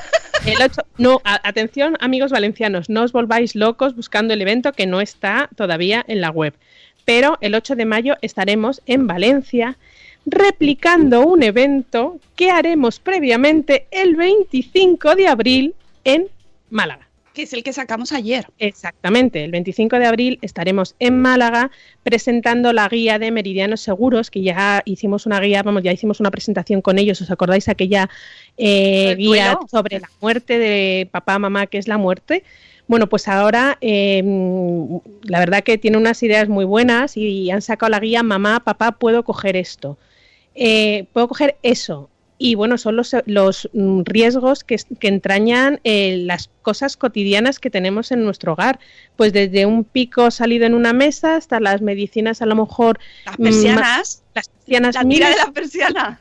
[SPEAKER 3] El 8, no, atención amigos valencianos, no os volváis locos buscando el evento que no está todavía en la web. Pero el 8 de mayo estaremos en Valencia replicando un evento que haremos previamente el 25 de abril en Málaga.
[SPEAKER 1] Que es el que sacamos ayer.
[SPEAKER 3] Exactamente, el 25 de abril estaremos en Málaga presentando la guía de Meridianos Seguros, que ya hicimos una guía, vamos, ya hicimos una presentación con ellos, ¿os acordáis aquella eh, guía sobre la muerte de papá, mamá, que es la muerte? Bueno, pues ahora eh, la verdad que tiene unas ideas muy buenas y han sacado la guía Mamá, papá, puedo coger esto. Eh, puedo coger eso. Y bueno, son los, los mm, riesgos que, que entrañan eh, las cosas cotidianas que tenemos en nuestro hogar. Pues desde un pico salido en una mesa hasta las medicinas, a lo mejor
[SPEAKER 1] Las
[SPEAKER 3] Mm,
[SPEAKER 1] persianas.
[SPEAKER 3] las persianas
[SPEAKER 1] La tira de la persiana.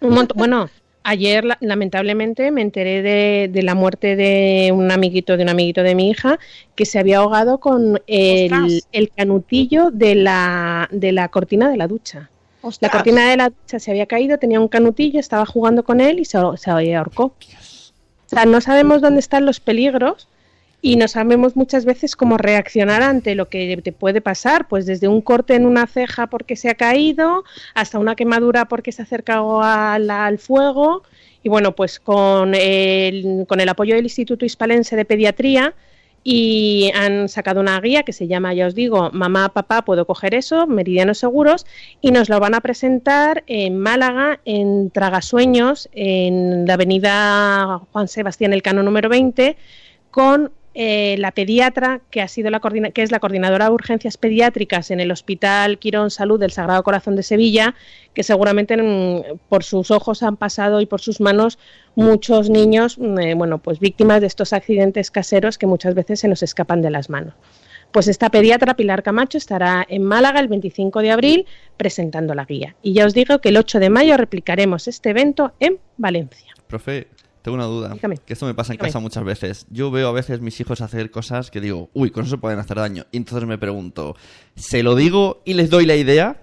[SPEAKER 3] un montón- Bueno, ayer la- lamentablemente me enteré de, de la muerte de un amiguito de un amiguito de mi hija que se había ahogado con el, el canutillo de la, de la cortina de la ducha. La cortina de la ducha se había caído, tenía un canutillo, estaba jugando con él y se, se ahorcó. O sea, no sabemos dónde están los peligros y no sabemos muchas veces cómo reaccionar ante lo que te puede pasar, pues desde un corte en una ceja porque se ha caído hasta una quemadura porque se ha acercado al, al fuego. Y bueno, pues con el, con el apoyo del Instituto Hispalense de Pediatría y han sacado una guía que se llama, ya os digo, Mamá, Papá, puedo coger eso, Meridianos Seguros, y nos lo van a presentar en Málaga, en Tragasueños, en la avenida Juan Sebastián Elcano número 20, con eh, la pediatra que ha sido la que es la coordinadora de urgencias pediátricas en el Hospital Quirón Salud del Sagrado Corazón de Sevilla, que seguramente mm, por sus ojos han pasado y por sus manos muchos niños, mm, eh, bueno, pues víctimas de estos accidentes caseros que muchas veces se nos escapan de las manos. Pues esta pediatra Pilar Camacho estará en Málaga el 25 de abril presentando la guía. Y ya os digo que el 8 de mayo replicaremos este evento en Valencia.
[SPEAKER 2] Profe, Tengo una duda.
[SPEAKER 3] Dígame.
[SPEAKER 2] Que esto me pasa en
[SPEAKER 3] Dígame.
[SPEAKER 2] casa muchas veces. Yo veo a veces mis hijos hacer cosas que digo, uy, con eso pueden hacer daño. Y entonces me pregunto, ¿se lo digo y les doy la idea?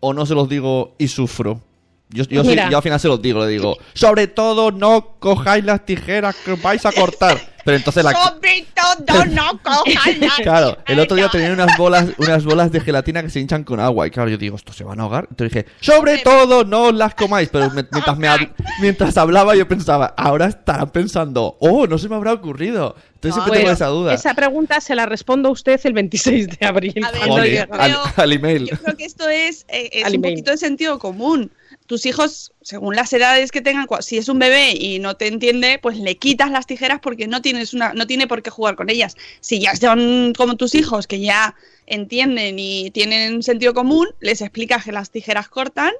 [SPEAKER 2] ¿O no se los digo y sufro? Yo, yo, sí- yo al final se los digo, le digo, sobre todo no cojáis las tijeras que vais a cortar. Pero entonces la...
[SPEAKER 1] Sobre todo, no cojan
[SPEAKER 2] Claro, el otro día tenía unas bolas, unas bolas de gelatina que se hinchan con agua. Y claro, yo digo, ¿esto se van a ahogar? Entonces dije, sobre todo no las comáis. Pero me- mientras, me hab- mientras hablaba yo pensaba, ahora estarán pensando, oh, no se me habrá ocurrido. Entonces siempre
[SPEAKER 3] Bueno,
[SPEAKER 2] tengo esa duda.
[SPEAKER 3] Esa pregunta se la respondo a usted el 26 de abril.
[SPEAKER 1] A ver,
[SPEAKER 2] Joder,
[SPEAKER 1] yo
[SPEAKER 2] al, al email.
[SPEAKER 1] Yo creo que esto es, eh, es un
[SPEAKER 3] email.
[SPEAKER 1] poquito de sentido común. Tus hijos, según las edades que tengan, si es un bebé y no te entiende, pues le quitas las tijeras porque no tienes una, no tiene por qué jugar con ellas. Si ya son como tus hijos que ya entienden y tienen sentido común, les explicas que las tijeras cortan.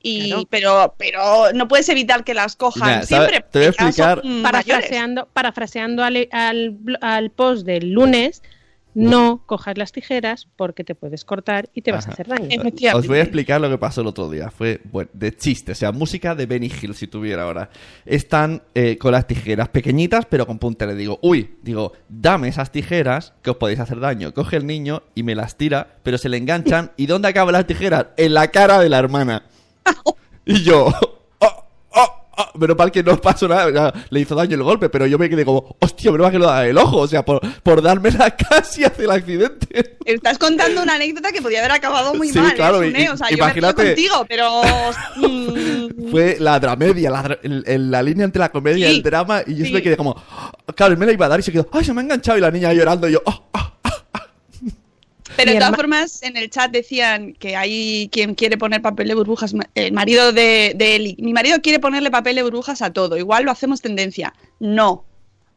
[SPEAKER 1] Y,
[SPEAKER 3] Claro.
[SPEAKER 1] pero, pero no puedes evitar que las cojan siempre.
[SPEAKER 2] Te voy a explicar-.
[SPEAKER 3] Parafraseando, parafraseando al, al, al post del lunes, no cojas las tijeras porque te puedes cortar y te vas a hacer daño.
[SPEAKER 2] Os voy a explicar lo que pasó el otro día. Fue bueno, de chiste, o sea, música de Benny Hill si tuviera ahora. Están eh, con las tijeras pequeñitas, pero con punta. Le digo, uy, digo, dame esas tijeras que os podéis hacer daño. Coge el niño y me las tira, pero se le enganchan. ¿Y dónde acaban las tijeras? En la cara de la hermana. Y yo, oh, oh, oh, menos mal que no pasó nada, le hizo daño el golpe, pero yo me quedé como, hostia, menos mal que lo da el ojo, o sea, por, por dármela casi hace el accidente.
[SPEAKER 1] Estás contando una anécdota que podía haber acabado muy
[SPEAKER 2] Sí,
[SPEAKER 1] mal, ¿eh,
[SPEAKER 2] claro, y-
[SPEAKER 1] Sune? O sea,
[SPEAKER 2] imagínate-
[SPEAKER 1] yo me contigo, pero... mm,
[SPEAKER 2] Fue la dramedia, la, dra- el- el- la línea entre la comedia y
[SPEAKER 1] Sí,
[SPEAKER 2] el drama, y yo
[SPEAKER 1] sí.
[SPEAKER 2] me quedé como, claro, él me la iba a dar y se quedó, ay, se me ha enganchado, y la niña llorando, y yo, oh, oh.
[SPEAKER 1] Pero de todas formas, en el chat decían que hay quien quiere poner papel de burbujas. El marido de, de Eli. Mi marido quiere ponerle papel de burbujas a todo. Igual lo hacemos tendencia. No.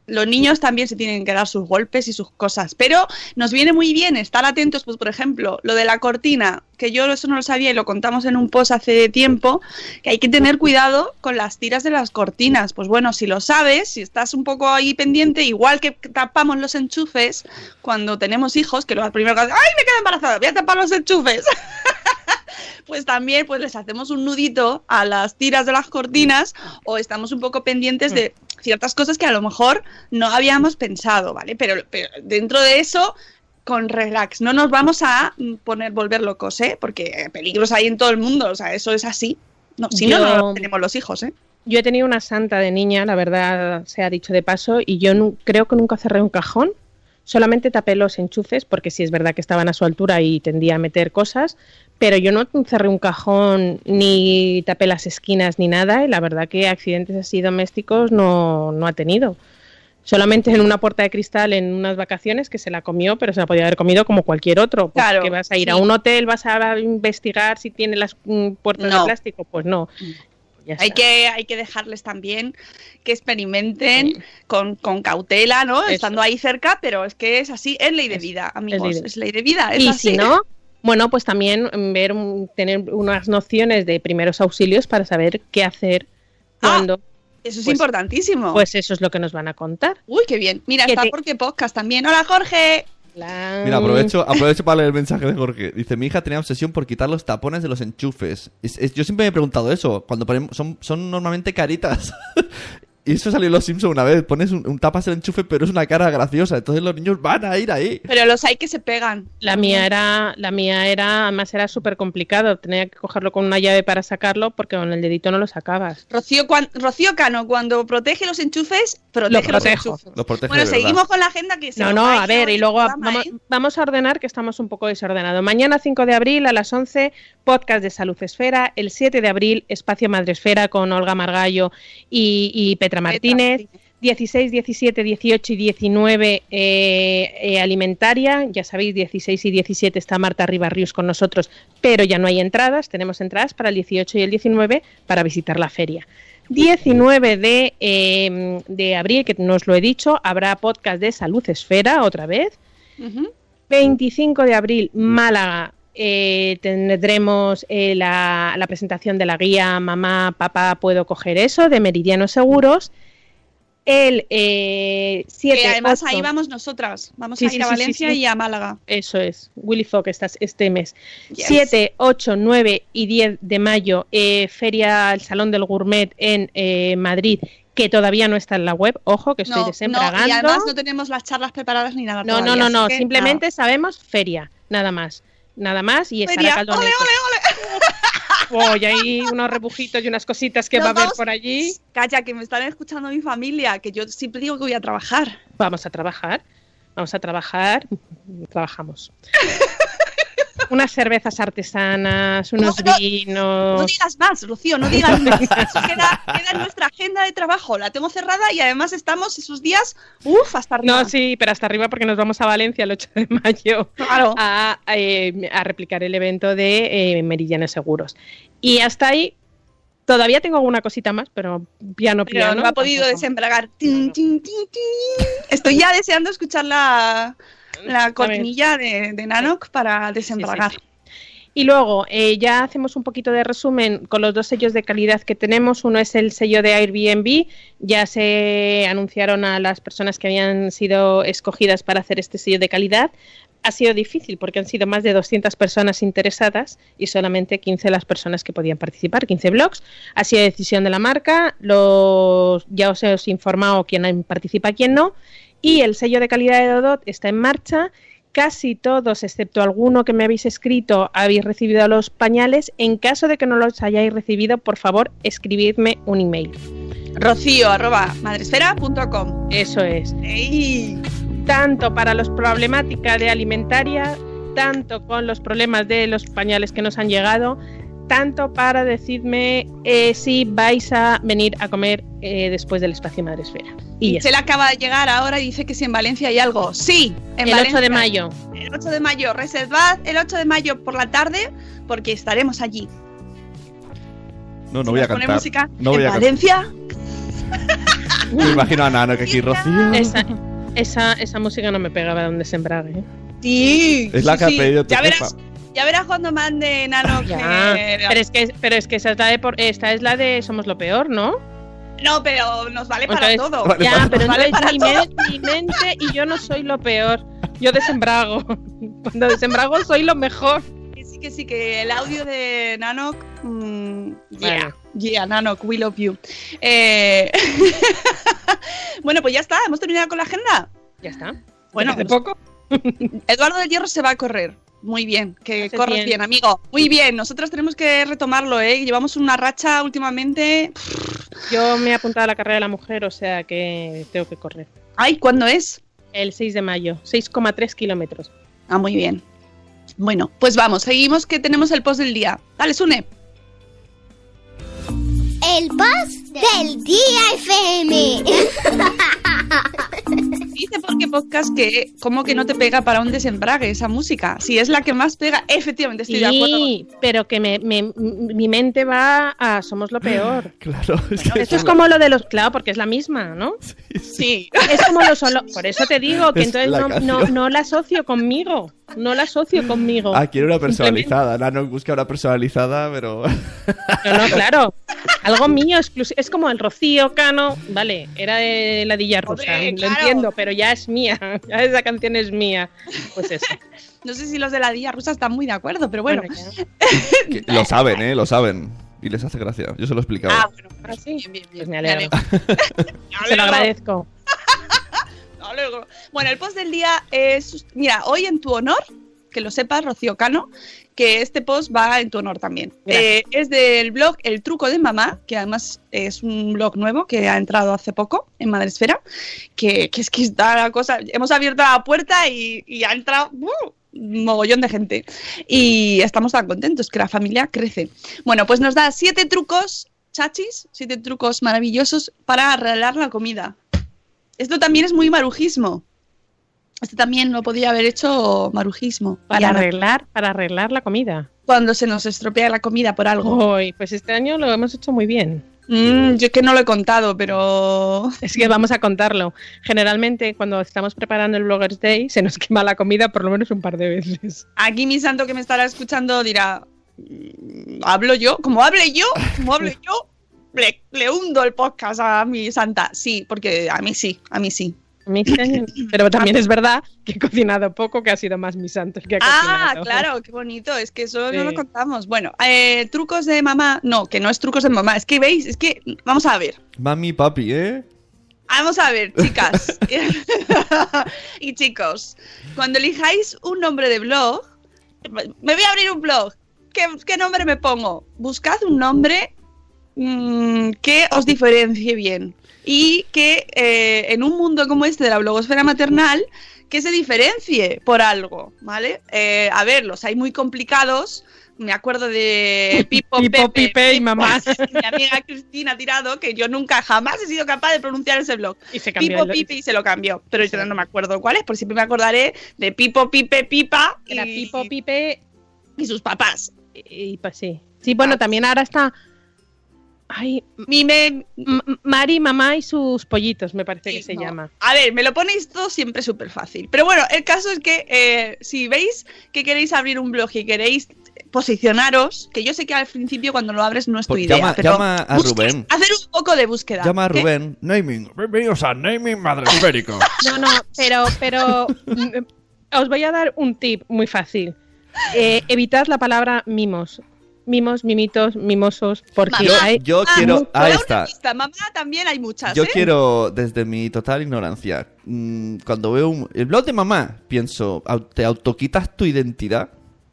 [SPEAKER 1] Los niños también se tienen que dar sus golpes y sus cosas. Pero nos viene muy bien estar atentos, pues por ejemplo, lo de la cortina, que yo eso no lo sabía y lo contamos en un post hace tiempo, que hay que tener cuidado con las tiras de las cortinas. Pues bueno, si lo sabes, si estás un poco ahí pendiente, igual que tapamos los enchufes cuando tenemos hijos, que lo primero que ¡ay, me quedo embarazada! Voy a tapar los enchufes. pues también pues les hacemos un nudito a las tiras de las cortinas o estamos un poco pendientes de ciertas cosas que a lo mejor no habíamos pensado, ¿vale? Pero, pero dentro de eso con relax, no nos vamos a poner volver locos, ¿eh? Porque peligros hay en todo el mundo, o sea, eso es así. No, si no,
[SPEAKER 3] Yo-
[SPEAKER 1] no tenemos los hijos, ¿eh?
[SPEAKER 3] Yo he tenido una santa de niña, la verdad se ha dicho de paso, y yo nu- creo que nunca cerré un cajón. Solamente tapé los enchufes, porque sí es verdad que estaban a su altura y tendía a meter cosas, pero yo no cerré un cajón ni tapé las esquinas ni nada, y la verdad que accidentes así domésticos no, no ha tenido. Solamente en una puerta de cristal en unas vacaciones que se la comió, pero se la podía haber comido como cualquier otro. Pues
[SPEAKER 1] Claro,
[SPEAKER 3] que vas a ir a un hotel, vas a investigar si tiene las mm, puertas
[SPEAKER 1] No.
[SPEAKER 3] de plástico, pues no. Ya
[SPEAKER 1] Hay que, hay que dejarles también que experimenten con, con cautela, ¿no?
[SPEAKER 3] Eso.
[SPEAKER 1] Estando ahí cerca, pero es que es así, es ley de vida,
[SPEAKER 3] es
[SPEAKER 1] amigos,
[SPEAKER 3] ley de-
[SPEAKER 1] es ley de vida. Es
[SPEAKER 3] y
[SPEAKER 1] así.
[SPEAKER 3] si no, bueno, pues también ver, tener unas nociones de primeros auxilios para saber qué hacer
[SPEAKER 1] Ah,
[SPEAKER 3] cuando.
[SPEAKER 1] Eso es
[SPEAKER 3] pues-
[SPEAKER 1] importantísimo.
[SPEAKER 3] Pues eso es lo que nos van a contar.
[SPEAKER 1] Uy, qué bien. Mira, está
[SPEAKER 3] te-
[SPEAKER 1] porque podcast también. Hola, Jorge.
[SPEAKER 3] La-
[SPEAKER 2] Mira, aprovecho, aprovecho para leer el mensaje de Jorge. Dice, mi hija tenía obsesión por quitar los tapones de los enchufes. Es- es- yo siempre me he preguntado eso. Cuando ponemos, son, son normalmente caritas. y eso salió en Los Simpsons una vez. Pones un, un tapas el enchufe, pero es una cara graciosa. Entonces los niños van a ir ahí.
[SPEAKER 1] Pero los hay que se pegan.
[SPEAKER 3] La mía era, la mía era, además era súper complicado. Tenía que cogerlo con una llave para sacarlo porque con el dedito no lo sacabas.
[SPEAKER 1] Rocío, cuan- Rocío Cano, cuando protege los enchufes, protege los enchufes.
[SPEAKER 2] Los protege
[SPEAKER 1] Bueno, seguimos con la agenda que se
[SPEAKER 3] No, no, a ver, y luego vamos,
[SPEAKER 1] ¿eh?
[SPEAKER 3] vamos a ordenar que estamos un poco desordenados. Mañana 5 de abril a las 11, podcast de Salud Esfera. El 7 de abril, Espacio Madresfera con Olga Margallo y, y Petra Martínez. 16, 17, 18 y 19 eh, eh, alimentaria. Ya sabéis, 16 y 17 está Marta Ribarrius con nosotros, pero ya no hay entradas. Tenemos entradas para el 18 y el 19 para visitar la feria. 19 de, eh, de abril, que no os lo he dicho, habrá podcast de Salud Esfera otra vez.
[SPEAKER 1] Ujú.
[SPEAKER 3] 25 de abril, Málaga. Eh, tendremos eh, la, la presentación de la guía Mamá, Papá, Puedo Coger Eso, de Meridianos Seguros. El eh, 7,
[SPEAKER 1] Que además
[SPEAKER 3] 8,
[SPEAKER 1] ahí vamos nosotras. Vamos
[SPEAKER 3] Sí,
[SPEAKER 1] a ir a
[SPEAKER 3] sí,
[SPEAKER 1] Valencia
[SPEAKER 3] sí.
[SPEAKER 1] y a Málaga.
[SPEAKER 3] Eso es, Willy Fogg estas- este mes.
[SPEAKER 1] Yes.
[SPEAKER 3] 7, 8, 9 y 10 de mayo, eh, Feria al Salón del Gourmet en eh, Madrid que todavía no está en la web. Ojo, que estoy
[SPEAKER 1] No, no,
[SPEAKER 3] desembragando.
[SPEAKER 1] y además no tenemos las charlas preparadas ni nada.
[SPEAKER 3] No, no,
[SPEAKER 1] todavía,
[SPEAKER 3] no, no, simplemente
[SPEAKER 1] nada.
[SPEAKER 3] sabemos feria, nada más. Nada más y estará
[SPEAKER 1] ¡Ole,
[SPEAKER 3] Caldoneto.
[SPEAKER 1] ole, ole!
[SPEAKER 3] Oh, y hay unos rebujitos y unas cositas que va a haber por allí.
[SPEAKER 1] Calla, que me están escuchando mi familia, que yo siempre digo que voy a trabajar.
[SPEAKER 3] Vamos a trabajar, vamos a trabajar, trabajamos. Unas cervezas artesanas, unos
[SPEAKER 1] No, no, No
[SPEAKER 3] vinos.
[SPEAKER 1] digas más, Rocío, no digas más. Eso queda, queda en nuestra agenda de trabajo. La tengo cerrada y además estamos esos días, uff, hasta arriba.
[SPEAKER 3] No, sí, pero hasta arriba porque nos vamos a Valencia el 8 de mayo
[SPEAKER 1] Claro.
[SPEAKER 3] a, eh, a replicar el evento de eh, Seguros. Y hasta ahí todavía tengo alguna cosita más, pero piano,
[SPEAKER 1] Pero
[SPEAKER 3] piano.
[SPEAKER 1] no ha podido desembragar. Estoy ya deseando escuchar la, la cortinilla de, de Nanoc para desembragar.
[SPEAKER 3] Sí, sí, sí. Y luego eh, ya hacemos un poquito de resumen con los dos sellos de calidad que tenemos. Uno es el sello de Airbnb. Ya se anunciaron a las personas que habían sido escogidas para hacer este sello de calidad. Ha sido difícil porque han sido más de 200 personas interesadas y solamente 15 las personas que podían participar, 15 blogs. Ha sido decisión de la marca. Los, ya os he informado quién participa, quién no. Y el sello de calidad de Dodot está en marcha casi todos, excepto alguno que me habéis escrito, habéis recibido los pañales. En caso de que no los hayáis recibido, por favor, escribidme un email.
[SPEAKER 1] Rocío arroba madresfera.com.
[SPEAKER 3] Eso es.
[SPEAKER 1] ¡Ey!
[SPEAKER 3] Tanto para los problemáticas de alimentaria, tanto con los problemas de los pañales que nos han llegado, tanto para decirme eh, si vais a venir a comer eh, después del espacio Madresfera. Y
[SPEAKER 1] Se le acaba de llegar ahora y dice que si en Valencia hay algo. Sí, en
[SPEAKER 3] el 8 de
[SPEAKER 1] Valencia.
[SPEAKER 3] mayo.
[SPEAKER 1] El 8 de mayo, reservad el 8 de mayo por la tarde porque estaremos allí.
[SPEAKER 2] No, no
[SPEAKER 1] Si
[SPEAKER 2] voy a cantar.
[SPEAKER 1] música
[SPEAKER 2] No voy
[SPEAKER 1] en
[SPEAKER 2] a cantar.
[SPEAKER 1] Valencia.
[SPEAKER 2] Me imagino a Nano que aquí, Rocío.
[SPEAKER 3] Esa, esa, esa música no me pegaba donde sembrague. ¿eh?
[SPEAKER 1] Sí.
[SPEAKER 2] Es la
[SPEAKER 1] sí,
[SPEAKER 2] que ha pedido tu
[SPEAKER 1] Ya
[SPEAKER 2] jefa.
[SPEAKER 1] Ya verás cuando mande Nano
[SPEAKER 3] Ya,
[SPEAKER 1] que...
[SPEAKER 3] pero es que, pero es que esa es la de por- esta es la de Somos lo peor, ¿no?
[SPEAKER 1] No, pero nos vale para
[SPEAKER 3] Entonces-
[SPEAKER 1] todo.
[SPEAKER 2] Vale,
[SPEAKER 3] ya,
[SPEAKER 2] para-
[SPEAKER 3] pero
[SPEAKER 1] vale
[SPEAKER 3] entonces
[SPEAKER 1] para
[SPEAKER 3] mi,
[SPEAKER 1] todo.
[SPEAKER 3] men- mi mente y yo no soy lo peor. Yo desembrago. Cuando desembrago soy lo mejor.
[SPEAKER 1] Que sí, que sí, que el audio de Nanok. mm, yeah, yeah, Nanok, we love you. Eh, bueno, pues ya está, hemos terminado con la agenda.
[SPEAKER 3] Ya está.
[SPEAKER 1] Bueno,
[SPEAKER 3] Hace poco.
[SPEAKER 1] Eduardo del Hierro se va a correr. Muy bien, que
[SPEAKER 3] Hace
[SPEAKER 1] corres
[SPEAKER 3] bien.
[SPEAKER 1] bien. amigo. Muy bien, nosotros tenemos que retomarlo, ¿eh? Llevamos una racha últimamente.
[SPEAKER 3] Yo me he apuntado a la carrera de la mujer, o sea que tengo que correr.
[SPEAKER 1] Ay, ¿cuándo es?
[SPEAKER 3] El 6 de mayo, 6,3 kilómetros.
[SPEAKER 1] Ah, muy bien. Bueno, pues vamos, seguimos que tenemos el post del día. Dale, Sune.
[SPEAKER 4] El boss del día FM.
[SPEAKER 1] Dice porque podcast que como que no te pega para un desembrague esa música. Si es la que más pega, efectivamente estoy de acuerdo.
[SPEAKER 3] Sí, pero que me, me- mi mente va a Somos lo peor.
[SPEAKER 2] Claro, es que
[SPEAKER 3] Esto es como lo de los. Claro, porque es la misma, ¿no?
[SPEAKER 1] Sí.
[SPEAKER 3] Es como lo solo. Por eso te digo que
[SPEAKER 2] Es
[SPEAKER 3] entonces
[SPEAKER 2] la
[SPEAKER 3] no, no, no la asocio conmigo. No la asocio conmigo.
[SPEAKER 2] Ah, quiero una
[SPEAKER 3] Simplemente-
[SPEAKER 2] personalizada. Nano busca una personalizada, pero.
[SPEAKER 3] No, no, claro. Algo mío, exclusivo. Es como el Rocío Cano. Vale, era de la Dilla Rusa.
[SPEAKER 1] Hombre,
[SPEAKER 3] Lo
[SPEAKER 1] claro.
[SPEAKER 3] entiendo, pero ya es mía. Ya esa canción es mía. Pues eso.
[SPEAKER 1] No sé si los de la Día Rusa están muy de acuerdo, pero bueno.
[SPEAKER 2] lo saben, ¿eh? Lo saben. Y les hace gracia. Yo se lo he explicado.
[SPEAKER 1] Ah, bueno.
[SPEAKER 3] ¿Ah, sí?
[SPEAKER 1] Bien, bien, bien.
[SPEAKER 3] Pues me alegro.
[SPEAKER 1] Me
[SPEAKER 3] Se lo agradezco.
[SPEAKER 1] Me alegro. Bueno, el post del día es. Mira, hoy en tu honor, que lo sepas, Rocío Cano, que este post va en tu honor también. Eh, es del blog El Truco de Mamá, que además es un blog nuevo que ha entrado hace poco en Madresfera, que, que es que está la cosa. Hemos abierto la puerta y, y ha entrado. ¡uh! un mogollón de gente y estamos tan contentos que la familia crece. Bueno, pues nos da siete trucos chachis, siete trucos maravillosos para arreglar la comida. Esto también es muy marujismo. Esto también lo podría haber hecho marujismo.
[SPEAKER 3] Para arreglar, para arreglar la comida.
[SPEAKER 1] Cuando se nos estropea la comida por algo.
[SPEAKER 3] Hoy, pues este año lo hemos hecho muy bien.
[SPEAKER 1] Mm, yo es que no lo he contado, pero.
[SPEAKER 3] Es que vamos a contarlo. Generalmente, cuando estamos preparando el Bloggers Day, se nos quema la comida por lo menos un par de veces.
[SPEAKER 1] Aquí mi santo que me estará escuchando dirá. "Mm, ¿Hablo yo? Como hable yo, como hable yo, le, le hundo el podcast a mi santa. Sí, porque a mí sí, a mí sí.
[SPEAKER 3] Pero también es verdad que he cocinado poco, que ha sido más mi santo el que ha
[SPEAKER 1] Ah,
[SPEAKER 3] cocinado.
[SPEAKER 1] claro, qué bonito. Es que eso no lo contamos. Bueno, eh, trucos de mamá. No, que no es trucos de mamá. Es que veis, es que vamos a ver.
[SPEAKER 2] Mami, papi, ¿eh?
[SPEAKER 1] Vamos a ver, chicas y chicos. Cuando elijáis un nombre de blog, me voy a abrir un blog. ¿Qué, qué nombre me pongo? Buscad un nombre mm, que os diferencie bien y que eh, en un mundo como este de la blogosfera maternal que se diferencie por algo, ¿vale? Eh, a ver, los hay muy complicados. Me acuerdo de Pipo,
[SPEAKER 3] Pipo,
[SPEAKER 1] Pepe,
[SPEAKER 3] Pipe y mamá.
[SPEAKER 1] mi amiga Cristina Tirado, que yo nunca jamás he sido capaz de pronunciar ese blog.
[SPEAKER 3] Y se cambió
[SPEAKER 1] Pipo
[SPEAKER 3] el-
[SPEAKER 1] Pipe y se lo cambió, pero yo no me acuerdo cuál es, por siempre me acordaré de Pipo Pipe Pipa y,
[SPEAKER 3] Era Pipo, Pipe
[SPEAKER 1] y sus papás.
[SPEAKER 3] y, y pues sí. Sí, bueno, también ahora está. Ay,
[SPEAKER 1] Mime,
[SPEAKER 3] Mari, mamá y sus pollitos, me parece que se
[SPEAKER 1] no.
[SPEAKER 3] llama.
[SPEAKER 1] A ver, me lo ponéis todo siempre súper fácil. Pero bueno, el caso es que eh, si veis que queréis abrir un blog y queréis posicionaros, que yo sé que al principio cuando lo abres no es tu
[SPEAKER 2] Pues
[SPEAKER 1] idea,
[SPEAKER 2] llama-
[SPEAKER 1] pero
[SPEAKER 2] llama a Rubén.
[SPEAKER 1] hacer un poco de búsqueda.
[SPEAKER 2] Llama a
[SPEAKER 1] ¿Qué?
[SPEAKER 2] Rubén. Naming. Bienvenidos a Naming Madre Esférico.
[SPEAKER 3] No, no, pero, pero os voy a dar un tip muy fácil. Eh, evitad la palabra mimos. Mimos, mimitos, mimosos, porque
[SPEAKER 1] Mamá.
[SPEAKER 3] hay...
[SPEAKER 2] Yo
[SPEAKER 1] Ah,
[SPEAKER 2] quiero. Ahí está.
[SPEAKER 1] pista. Mamá también hay muchas,
[SPEAKER 2] Yo
[SPEAKER 1] ¿eh?
[SPEAKER 2] quiero, desde mi total ignorancia, mm, cuando veo un- el blog de mamá, pienso, ¿te autoquitas tu identidad?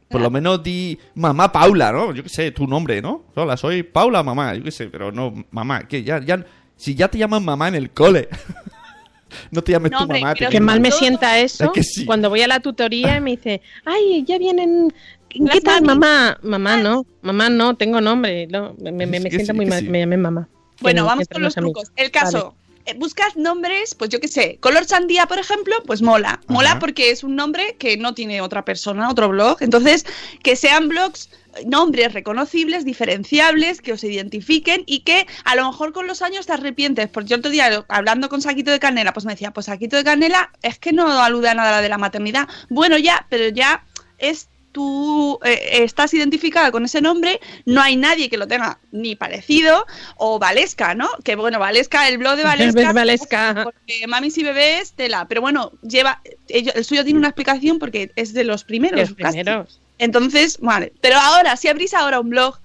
[SPEAKER 2] Por lo menos di mamá Paula, ¿no? Yo qué sé, tu nombre, ¿no? Hola, soy Paula mamá, yo qué sé, pero no mamá. que Ya, ya, si ya te llaman mamá en el cole, no te llames
[SPEAKER 1] No,
[SPEAKER 2] tu
[SPEAKER 1] hombre,
[SPEAKER 2] mamá.
[SPEAKER 3] Que mal me sienta eso
[SPEAKER 2] Es que sí.
[SPEAKER 3] cuando voy a la tutoría y me dice, ay, ya vienen... ¿Qué
[SPEAKER 1] Las
[SPEAKER 3] tal, mamá? Mamá no, mamá no, tengo nombre. No, me, siento
[SPEAKER 2] sí,
[SPEAKER 3] muy mal
[SPEAKER 2] sí.
[SPEAKER 3] que me llamen mamá.
[SPEAKER 1] Bueno,
[SPEAKER 3] no-
[SPEAKER 1] vamos con los
[SPEAKER 3] amigos.
[SPEAKER 1] trucos. El caso, eh, buscad nombres, pues yo qué sé, color sandía, por ejemplo, pues mola. Mola
[SPEAKER 2] Ajá.
[SPEAKER 1] porque es un nombre que no tiene otra persona, otro blog. Entonces, que sean blogs, eh, nombres reconocibles, diferenciables, que os identifiquen y que a lo mejor con los años te arrepientes. Porque yo otro día, hablando con Saquito de Canela, pues me decía, pues Saquito de Canela es que no alude a nada de la maternidad. Bueno, ya, pero ya es tú eh, estás identificada con ese nombre, no hay nadie que lo tenga ni parecido, o Valesca, ¿no? Que bueno, Valesca, el blog de Valesca,
[SPEAKER 3] Valesca.
[SPEAKER 1] porque Mamis y Bebés, tela, pero bueno, lleva, el suyo tiene una explicación porque es de los primeros.
[SPEAKER 3] Los primeros.
[SPEAKER 1] Entonces, vale, pero ahora, si abrís ahora un blog,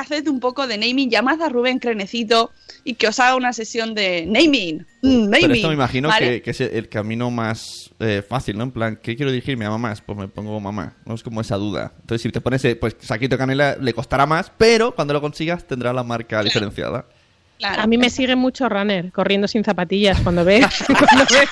[SPEAKER 1] haced un poco de naming, llamad a Rubén Crenecito y que os haga una sesión de naming. Mm, naming
[SPEAKER 2] Pero esto me imagino
[SPEAKER 1] ¿vale?
[SPEAKER 2] que, que es el camino más eh, fácil, ¿no? En plan, ¿qué quiero dirigirme a mamás? Pues me pongo mamá. No es como esa duda. Entonces, si te pones, eh, pues, saquito de canela, le costará más, pero cuando lo consigas tendrá la marca diferenciada.
[SPEAKER 1] Claro.
[SPEAKER 3] A mí me sigue mucho runner, corriendo sin zapatillas. Cuando veo, cuando veo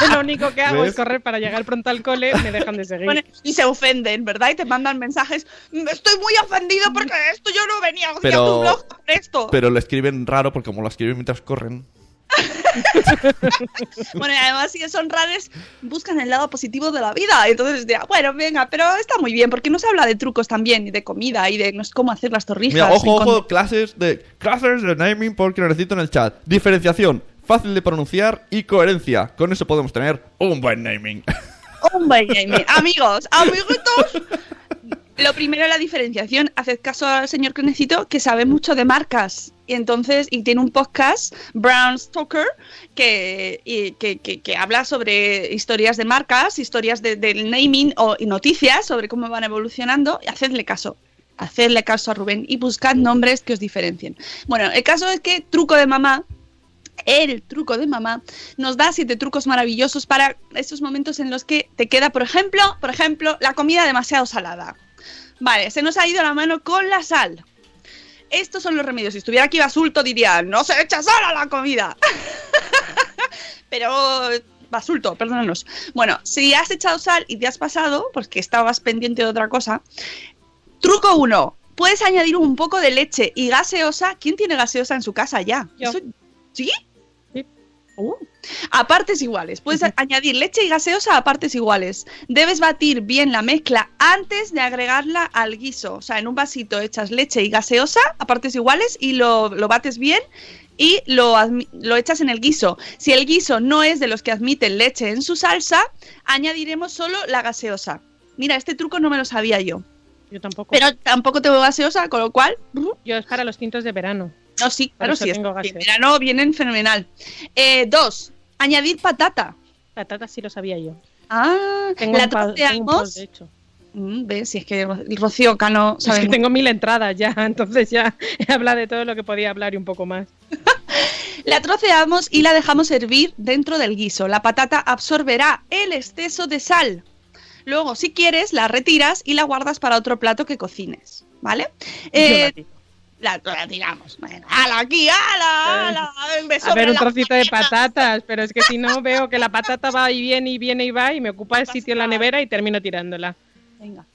[SPEAKER 3] lo único que hago
[SPEAKER 2] ¿Ves?
[SPEAKER 3] es correr para llegar pronto al cole, me dejan de seguir.
[SPEAKER 1] Y se ofenden, ¿verdad? Y te mandan mensajes. "Mm, Estoy muy ofendido porque esto yo no venía
[SPEAKER 2] Pero-
[SPEAKER 1] tu blog por esto.
[SPEAKER 2] Pero lo escriben raro porque como lo escriben mientras corren.
[SPEAKER 1] Bueno, y además, si son rares, buscan el lado positivo de la vida. Entonces dirá, bueno, venga, pero está muy bien, porque no se habla de trucos también, y de comida, y de no sé cómo hacer las torrijas.
[SPEAKER 2] Mira, ojo,
[SPEAKER 1] con-
[SPEAKER 2] ojo, clases de clases de naming porque lo necesito en el chat. Diferenciación, fácil de pronunciar y coherencia. Con eso podemos tener un buen naming.
[SPEAKER 1] Un buen gaming. Amigos, amiguitos. Lo primero la diferenciación. Haced caso al señor Crenecito que sabe mucho de marcas. Y entonces, y tiene un podcast, Brown Stoker, que, y- que, que- que habla sobre historias de marcas, historias de- del naming o, y noticias sobre cómo van evolucionando. Y hacedle caso. Hacedle caso a Rubén y buscad nombres que os diferencien. Bueno, el caso es que truco de mamá el truco de mamá nos da siete trucos maravillosos para estos momentos en los que te queda, por ejemplo, por ejemplo, la comida demasiado salada. Vale, se nos ha ido la mano con la sal. Estos son los remedios. Si estuviera aquí Basulto diría, no se echa sal a la comida. Pero Basulto, perdónanos. Bueno, si has echado sal y te has pasado, porque estabas pendiente de otra cosa, truco uno. Puedes añadir un poco de leche y gaseosa. ¿Quién tiene gaseosa en su casa ya?
[SPEAKER 3] Yo.
[SPEAKER 1] Eso- ¿Sí?
[SPEAKER 3] Sí.
[SPEAKER 1] Uh. A partes iguales. Puedes añadir leche y gaseosa a partes iguales. Debes batir bien la mezcla antes de agregarla al guiso. O sea, en un vasito echas leche y gaseosa a partes iguales y lo, lo bates bien y lo, lo echas en el guiso. Si el guiso no es de los que admiten leche en su salsa, añadiremos solo la gaseosa. Mira, este truco no me lo sabía yo.
[SPEAKER 3] Yo tampoco.
[SPEAKER 1] Pero tampoco tengo gaseosa, con lo cual
[SPEAKER 3] Yo es para los tintos de verano.
[SPEAKER 1] No, sí, claro, sí.
[SPEAKER 3] tengo
[SPEAKER 1] es-
[SPEAKER 3] gases.
[SPEAKER 1] En verano vienen fenomenal. Eh, dos, Añadir patata.
[SPEAKER 3] Patata sí lo sabía yo.
[SPEAKER 1] Ah,
[SPEAKER 3] Tengo
[SPEAKER 1] la troceamos.
[SPEAKER 3] de hecho.
[SPEAKER 1] Mm, ¿Ves? Si es que Rocío Cano
[SPEAKER 3] Es que tengo mil entradas ya, entonces ya he hablado de todo lo que podía hablar y un poco más.
[SPEAKER 1] La troceamos y la dejamos hervir dentro del guiso. La patata absorberá el exceso de sal. Luego, si quieres, la retiras y la guardas para otro plato que cocines. ¿Vale? Eh, la, la tiramos. Bueno, ¡Hala aquí! ¡Hala! ¡Hala! Me
[SPEAKER 3] A ver, un trocito de
[SPEAKER 1] patata.
[SPEAKER 3] patatas, pero es que si no veo que la patata va y viene y viene y va y me ocupa el sitio en la nevera y termino tirándola.
[SPEAKER 1] Venga.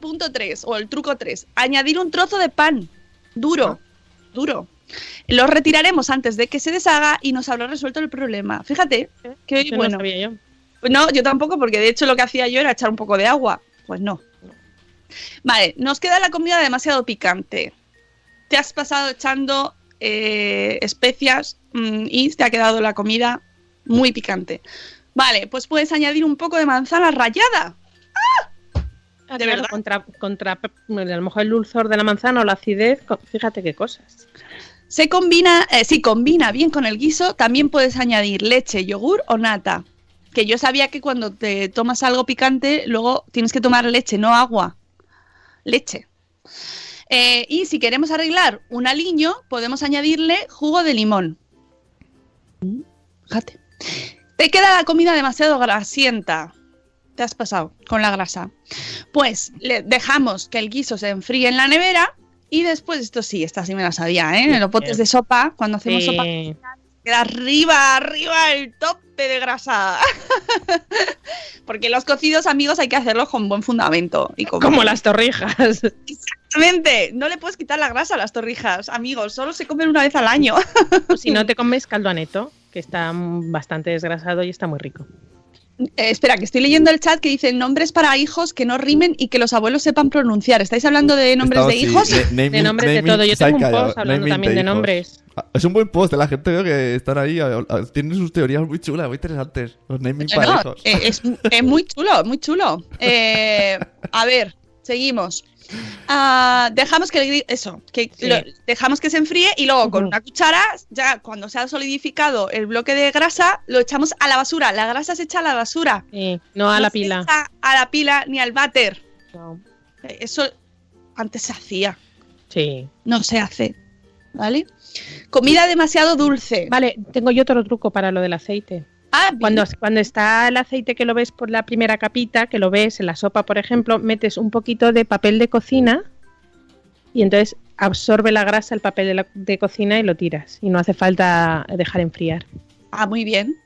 [SPEAKER 1] Punto 3, o el truco 3. Añadir un trozo de pan. Duro. Duro. Lo retiraremos antes de que se deshaga y nos habrá resuelto el problema. Fíjate que
[SPEAKER 3] Yo no
[SPEAKER 1] bueno.
[SPEAKER 3] sabía yo.
[SPEAKER 1] No, yo tampoco, porque de hecho lo que hacía yo era echar un poco de agua. Pues no. Vale, nos queda la comida demasiado picante. Te has pasado echando eh, especias mm, y te ha quedado la comida muy picante. Vale, pues puedes añadir un poco de manzana rallada.
[SPEAKER 3] Ah,
[SPEAKER 1] ¿De
[SPEAKER 3] claro,
[SPEAKER 1] verdad?
[SPEAKER 3] Contra, contra a lo mejor el dulzor de la manzana o la acidez, fíjate qué cosas.
[SPEAKER 1] Se combina, eh, si combina bien con el guiso, también puedes añadir leche, yogur o nata. Que yo sabía que cuando te tomas algo picante, luego tienes que tomar leche, no agua. Leche. Eh, y si queremos arreglar un aliño, podemos añadirle jugo de limón. Fíjate. Te queda la comida demasiado grasienta. Te has pasado con la grasa. Pues le dejamos que el guiso se enfríe en la nevera y después, esto sí, esta sí me la sabía, ¿eh? En los potes de sopa, cuando hacemos sopa, queda arriba, arriba el tope de grasa. Porque los cocidos, amigos, hay que hacerlos con buen fundamento. Y con-
[SPEAKER 3] Como las torrijas.
[SPEAKER 1] Exactamente. No le puedes quitar la grasa a las torrijas, amigos. Solo se comen una vez al año.
[SPEAKER 3] Si no te comes caldo aneto, que está bastante desgrasado y está muy rico.
[SPEAKER 1] Eh, espera, que estoy leyendo el chat que dice nombres para hijos que no rimen y que los abuelos sepan pronunciar. ¿Estáis hablando de nombres
[SPEAKER 2] Estamos,
[SPEAKER 1] de
[SPEAKER 2] sí,
[SPEAKER 1] hijos?
[SPEAKER 2] naming-
[SPEAKER 3] De nombres de todo. Yo tengo un post hablando también de nombres.
[SPEAKER 2] Ah, Es un buen post, la gente veo que están ahí, tienen sus teorías muy chulas, muy interesantes. Los naming
[SPEAKER 1] Eh,
[SPEAKER 2] para
[SPEAKER 1] no,
[SPEAKER 2] hijos.
[SPEAKER 1] eh, es, es muy chulo, muy chulo. Eh, a ver, seguimos. Ah, dejamos que el eso, que
[SPEAKER 3] Sí.
[SPEAKER 1] lo- dejamos que se enfríe y luego con una cuchara, ya cuando se ha solidificado el bloque de grasa, lo echamos a la basura. La grasa se echa a la basura.
[SPEAKER 3] Sí, no a la
[SPEAKER 1] se
[SPEAKER 3] pila.
[SPEAKER 1] echa a la pila ni al váter.
[SPEAKER 3] No.
[SPEAKER 1] Eso antes se hacía,
[SPEAKER 3] Sí.
[SPEAKER 1] no se hace. ¿Vale? Comida demasiado dulce.
[SPEAKER 3] Vale, tengo yo otro truco para lo del aceite.
[SPEAKER 1] Ah.
[SPEAKER 3] Cuando, cuando está el aceite que lo ves por la primera capita, que lo ves en la sopa, por ejemplo, metes un poquito de papel de cocina y entonces absorbe la grasa el papel de, la- de cocina y lo tiras. Y no hace falta dejar enfriar.
[SPEAKER 1] Ah, muy bien.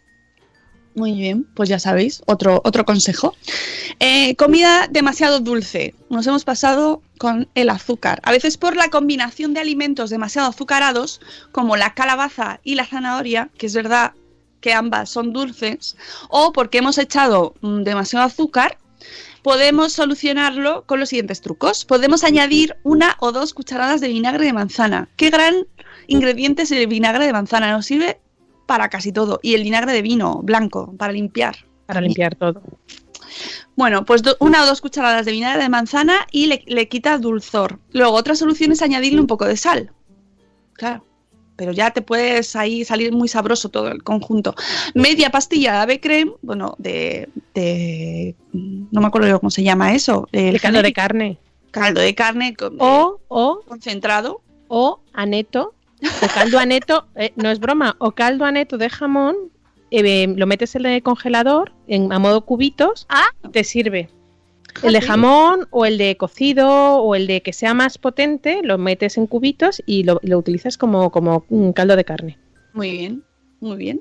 [SPEAKER 1] Muy bien, pues ya sabéis, otro, otro consejo. Eh, comida demasiado dulce. Nos hemos pasado con el azúcar. A veces por la combinación de alimentos demasiado azucarados, como la calabaza y la zanahoria, que es verdad que ambas son dulces, o porque hemos echado mm, demasiado azúcar, podemos solucionarlo con los siguientes trucos. Podemos añadir una o dos cucharadas de vinagre de manzana. Qué gran ingrediente es el vinagre de manzana. Nos sirve para casi todo. Y el vinagre de vino blanco, para limpiar.
[SPEAKER 3] Para limpiar todo.
[SPEAKER 1] Bueno, pues do- una o dos cucharadas de vinagre de manzana y le, le quita dulzor. Luego, otra solución es añadirle un poco de sal. Claro. Pero ya te puedes ahí salir muy sabroso todo el conjunto. Media pastilla de ave creme, bueno, de, de- no me acuerdo yo cómo se llama eso. El
[SPEAKER 3] El caldo de carne.
[SPEAKER 1] caldo de carne con-
[SPEAKER 3] O, o,
[SPEAKER 1] concentrado.
[SPEAKER 3] o aneto. O caldo aneto, eh, no es broma, o caldo aneto de jamón, eh, lo metes en el congelador en, a modo cubitos,
[SPEAKER 1] Ah.
[SPEAKER 3] te sirve. El de jamón o el de cocido o el de que sea más potente, lo metes en cubitos y lo, lo utilizas como, como un caldo de carne.
[SPEAKER 1] Muy bien, muy bien.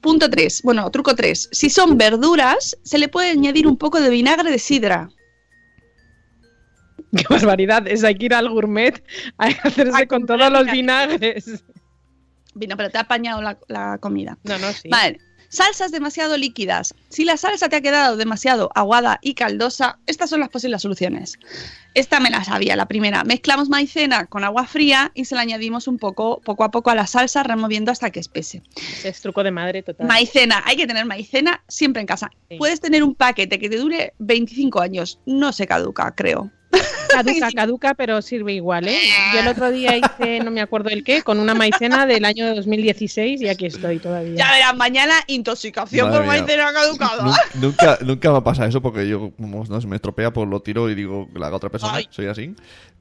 [SPEAKER 1] Punto 3. Bueno, truco 3. Si son verduras, se le puede añadir un poco de vinagre de sidra.
[SPEAKER 3] Qué barbaridad, es hay que ir al gourmet a hacerse
[SPEAKER 1] A
[SPEAKER 3] con todos los
[SPEAKER 1] vinagre.
[SPEAKER 3] vinagres.
[SPEAKER 1] Vino, pero te ha apañado la, la comida.
[SPEAKER 3] No, no, sí.
[SPEAKER 1] Vale. Salsas demasiado líquidas. Si la salsa te ha quedado demasiado aguada y caldosa, estas son las posibles soluciones. Esta me la sabía, la primera. Mezclamos maicena con agua fría y se la añadimos un poco, poco a poco a la salsa, removiendo hasta que espese.
[SPEAKER 3] Ese es truco de madre total.
[SPEAKER 1] Maicena, hay que tener maicena siempre en casa.
[SPEAKER 3] Sí.
[SPEAKER 1] Puedes tener un paquete que te dure 25 años, no se caduca, creo.
[SPEAKER 3] Caduca, caduca, pero sirve igual, ¿eh? Yo el otro día hice, no me acuerdo el qué, con una maicena del año 2016 y aquí estoy todavía.
[SPEAKER 1] Ya verás, mañana intoxicación
[SPEAKER 2] Madre
[SPEAKER 1] por
[SPEAKER 2] mía.
[SPEAKER 1] maicena caducada.
[SPEAKER 2] Nu- Nunca, nunca me pasa eso porque yo, como no se me estropea, pues lo tiro y digo que la haga otra persona.
[SPEAKER 1] Ay.
[SPEAKER 2] Soy así.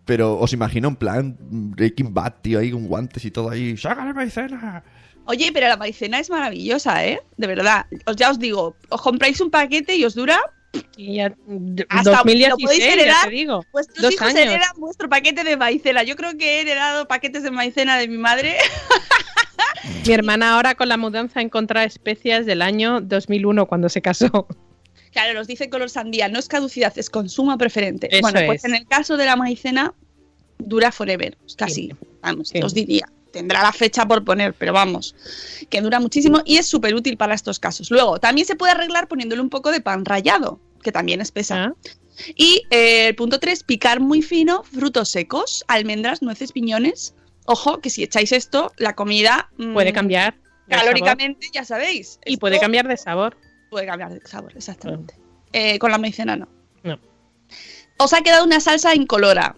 [SPEAKER 2] Pero os imagino en plan Breaking Bad, tío, ahí con guantes y todo ahí. ¡Sácale maicena!
[SPEAKER 1] Oye, pero la maicena es maravillosa, ¿eh? De verdad. Os, ya os digo, os compráis un paquete y os dura.
[SPEAKER 3] Y ya,
[SPEAKER 1] Hasta lo
[SPEAKER 3] 2016,
[SPEAKER 1] podéis
[SPEAKER 3] ya
[SPEAKER 1] heredar,
[SPEAKER 3] te digo.
[SPEAKER 1] Vuestros
[SPEAKER 3] Dos
[SPEAKER 1] hijos
[SPEAKER 3] años.
[SPEAKER 1] heredan vuestro paquete de maicena. Yo creo que he heredado paquetes de maicena de mi madre.
[SPEAKER 3] Mi hermana ahora con la mudanza ha encontrado especias del año 2001 cuando se casó.
[SPEAKER 1] Claro, nos dice color sandía, no es caducidad, es consumo preferente.
[SPEAKER 3] Eso
[SPEAKER 1] bueno, pues
[SPEAKER 3] es.
[SPEAKER 1] en el caso de la maicena, dura forever, pues casi, vamos,
[SPEAKER 3] Sí.
[SPEAKER 1] os diría. Tendrá la fecha por poner, pero vamos, que dura muchísimo y es súper útil para estos casos. Luego, también se puede arreglar poniéndole un poco de pan rallado, que también es pesa.
[SPEAKER 3] Ah,
[SPEAKER 1] Y eh, el punto 3, picar muy fino frutos secos, almendras, nueces, piñones. Ojo, que si echáis esto, la comida mm,
[SPEAKER 3] Puede cambiar.
[SPEAKER 1] calóricamente, ya sabéis.
[SPEAKER 3] Y puede cambiar de sabor.
[SPEAKER 1] Puede cambiar de sabor, exactamente. Eh, con la maicena no.
[SPEAKER 3] No.
[SPEAKER 1] Os ha quedado una salsa incolora.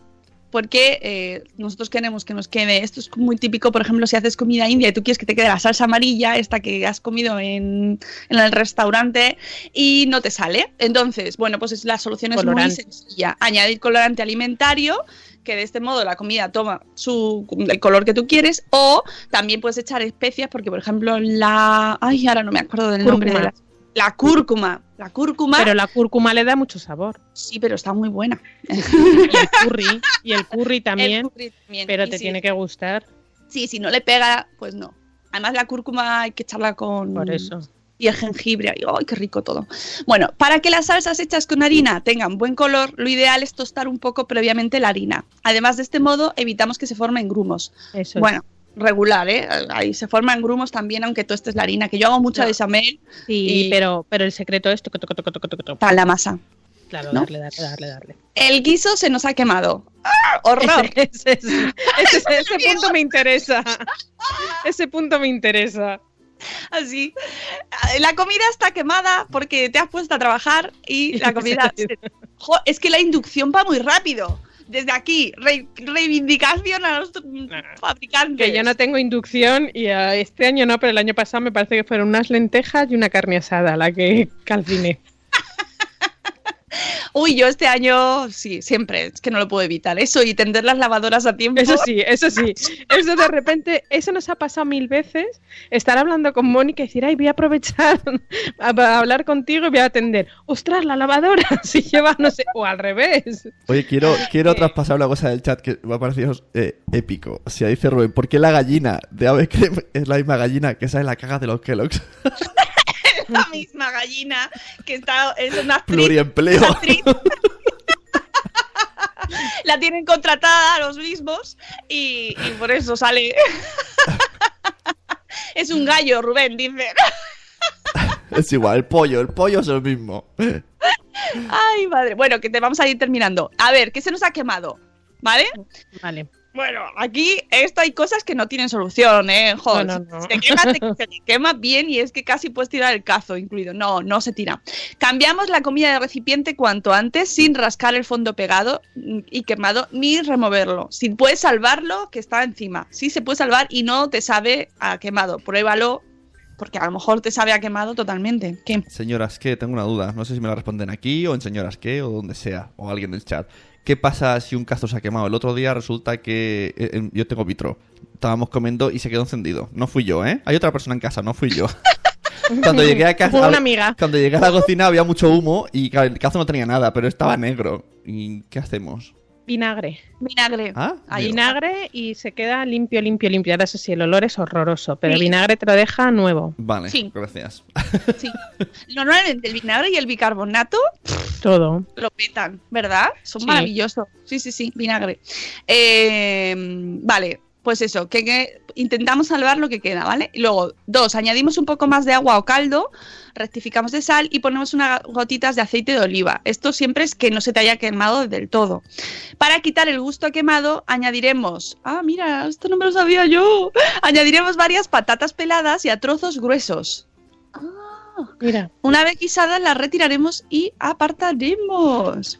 [SPEAKER 1] Porque eh, nosotros queremos que nos quede. Esto es muy típico, por ejemplo, si haces comida india y tú quieres que te quede la salsa amarilla, esta que has comido en, en el restaurante, y no te sale. Entonces, bueno, pues es- la solución es muy sencilla. Añadir colorante alimentario, que de este modo la comida toma su, el color que tú quieres, o también puedes echar especias, porque por ejemplo la... Ay, ahora no me acuerdo del nombre de la... La cúrcuma. La cúrcuma.
[SPEAKER 3] Pero la cúrcuma le da mucho sabor.
[SPEAKER 1] Sí, pero está muy buena.
[SPEAKER 3] Y el curry. Y el curry también.
[SPEAKER 1] El curry también.
[SPEAKER 3] Pero te
[SPEAKER 1] sí,
[SPEAKER 3] tiene que gustar.
[SPEAKER 1] Sí, si no le pega, pues no. Además, la cúrcuma hay que echarla con.
[SPEAKER 3] Por eso.
[SPEAKER 1] Y el jengibre. ay, ¡Ay, qué rico todo! Bueno, para que las salsas hechas con harina tengan buen color, lo ideal es tostar un poco previamente la harina. Además, de este modo, evitamos que se formen grumos.
[SPEAKER 3] Eso es.
[SPEAKER 1] Regular, ¿eh? Ahí se forman grumos también, aunque tostes la harina, que yo hago mucha
[SPEAKER 3] No.
[SPEAKER 1] bechamel
[SPEAKER 3] Sí,
[SPEAKER 1] y-
[SPEAKER 3] pero, pero el secreto es toco, toco, toco, toco, toco, toco.
[SPEAKER 1] para la masa.
[SPEAKER 3] Claro,
[SPEAKER 1] ¿no?
[SPEAKER 3] darle, darle, darle, darle.
[SPEAKER 1] El guiso se nos ha quemado. ¡Ah! ¡Horror!
[SPEAKER 3] Ese, ese- ese- ese- ese punto me interesa. Ese punto me interesa.
[SPEAKER 1] Así. La comida está quemada porque te has puesto a trabajar y la comida. se- Jo, es que la inducción va muy rápido. Desde aquí, re- reivindicación a los fabricantes.
[SPEAKER 3] Que yo no tengo inducción y ah, este año no, pero el año pasado me parece que fueron unas lentejas y una carne asada la que calciné.
[SPEAKER 1] Uy, yo este año sí, siempre, es que no lo puedo evitar. Eso y tender las lavadoras a tiempo.
[SPEAKER 3] Eso sí, eso sí. Eso de repente, eso nos ha pasado mil veces. Estar hablando con Mónica y decir, ay, voy a aprovechar a, a hablar contigo y voy a atender. Ostras, la lavadora, si lleva, no sé, o al revés.
[SPEAKER 2] Oye, quiero, quiero traspasar una cosa del chat que me ha parecido eh, épico. O sea, dice Rubén, ¿por qué la gallina de Ave Creme es la misma gallina que sale en la caga de los Kellogg's?
[SPEAKER 1] la misma gallina que está es una actriz.
[SPEAKER 2] Pluriempleo.
[SPEAKER 1] actriz. la tienen contratada los mismos y, y por eso sale. es un gallo, Rubén, dice.
[SPEAKER 2] es igual, el pollo, el pollo es el mismo.
[SPEAKER 1] Ay, madre. Bueno, que te vamos a ir terminando. A ver, ¿qué se nos ha quemado? ¿Vale?
[SPEAKER 3] Vale.
[SPEAKER 1] Bueno, aquí esto hay cosas que no tienen solución, ¿eh? Joder,
[SPEAKER 3] No, no, no.
[SPEAKER 1] Se, quema, te- se te quema bien y es que casi puedes tirar el cazo incluido. No, no se tira. Cambiamos la comida de recipiente cuanto antes sin rascar el fondo pegado y quemado ni removerlo. Si puedes salvarlo, que está encima. Sí se puede salvar y no te sabe a quemado. Pruébalo porque a lo mejor te sabe a quemado totalmente. ¿Qué?
[SPEAKER 2] Señoras, que tengo una duda. No sé si me la responden aquí o en señoras, que o donde sea, o alguien del chat. ¿Qué pasa si un cazo se ha quemado? El otro día resulta que eh, yo tengo vitro. Estábamos comiendo y se quedó encendido. No fui yo, ¿eh? Hay otra persona en casa, no fui yo. Cuando llegué a casa,
[SPEAKER 3] Fue una amiga.
[SPEAKER 2] cuando llegué a la cocina había mucho humo y claro, el cazo no tenía nada, pero estaba negro. ¿Y qué hacemos?
[SPEAKER 3] Vinagre.
[SPEAKER 1] Vinagre.
[SPEAKER 2] Ah.
[SPEAKER 3] Vinagre y se queda limpio, limpio, limpio. Ahora eso sí, el olor es horroroso, pero el vinagre te lo deja nuevo.
[SPEAKER 2] Vale,
[SPEAKER 1] Sí.
[SPEAKER 2] gracias.
[SPEAKER 1] Sí. Normalmente el vinagre y el bicarbonato
[SPEAKER 3] Todo.
[SPEAKER 1] lo petan, ¿verdad? Son
[SPEAKER 3] Sí.
[SPEAKER 1] maravillosos. Sí, sí, sí, vinagre. Eh, vale, pues eso, que, que intentamos salvar lo que queda, ¿vale? Y luego, dos, añadimos un poco más de agua o caldo, rectificamos de sal y ponemos unas gotitas de aceite de oliva. Esto siempre es que no se te haya quemado del todo. Para quitar el gusto a quemado, añadiremos. Ah, mira, esto no me lo sabía yo. Añadiremos varias patatas peladas y a trozos gruesos.
[SPEAKER 3] Mira.
[SPEAKER 1] Una vez guisadas las retiraremos y apartaremos.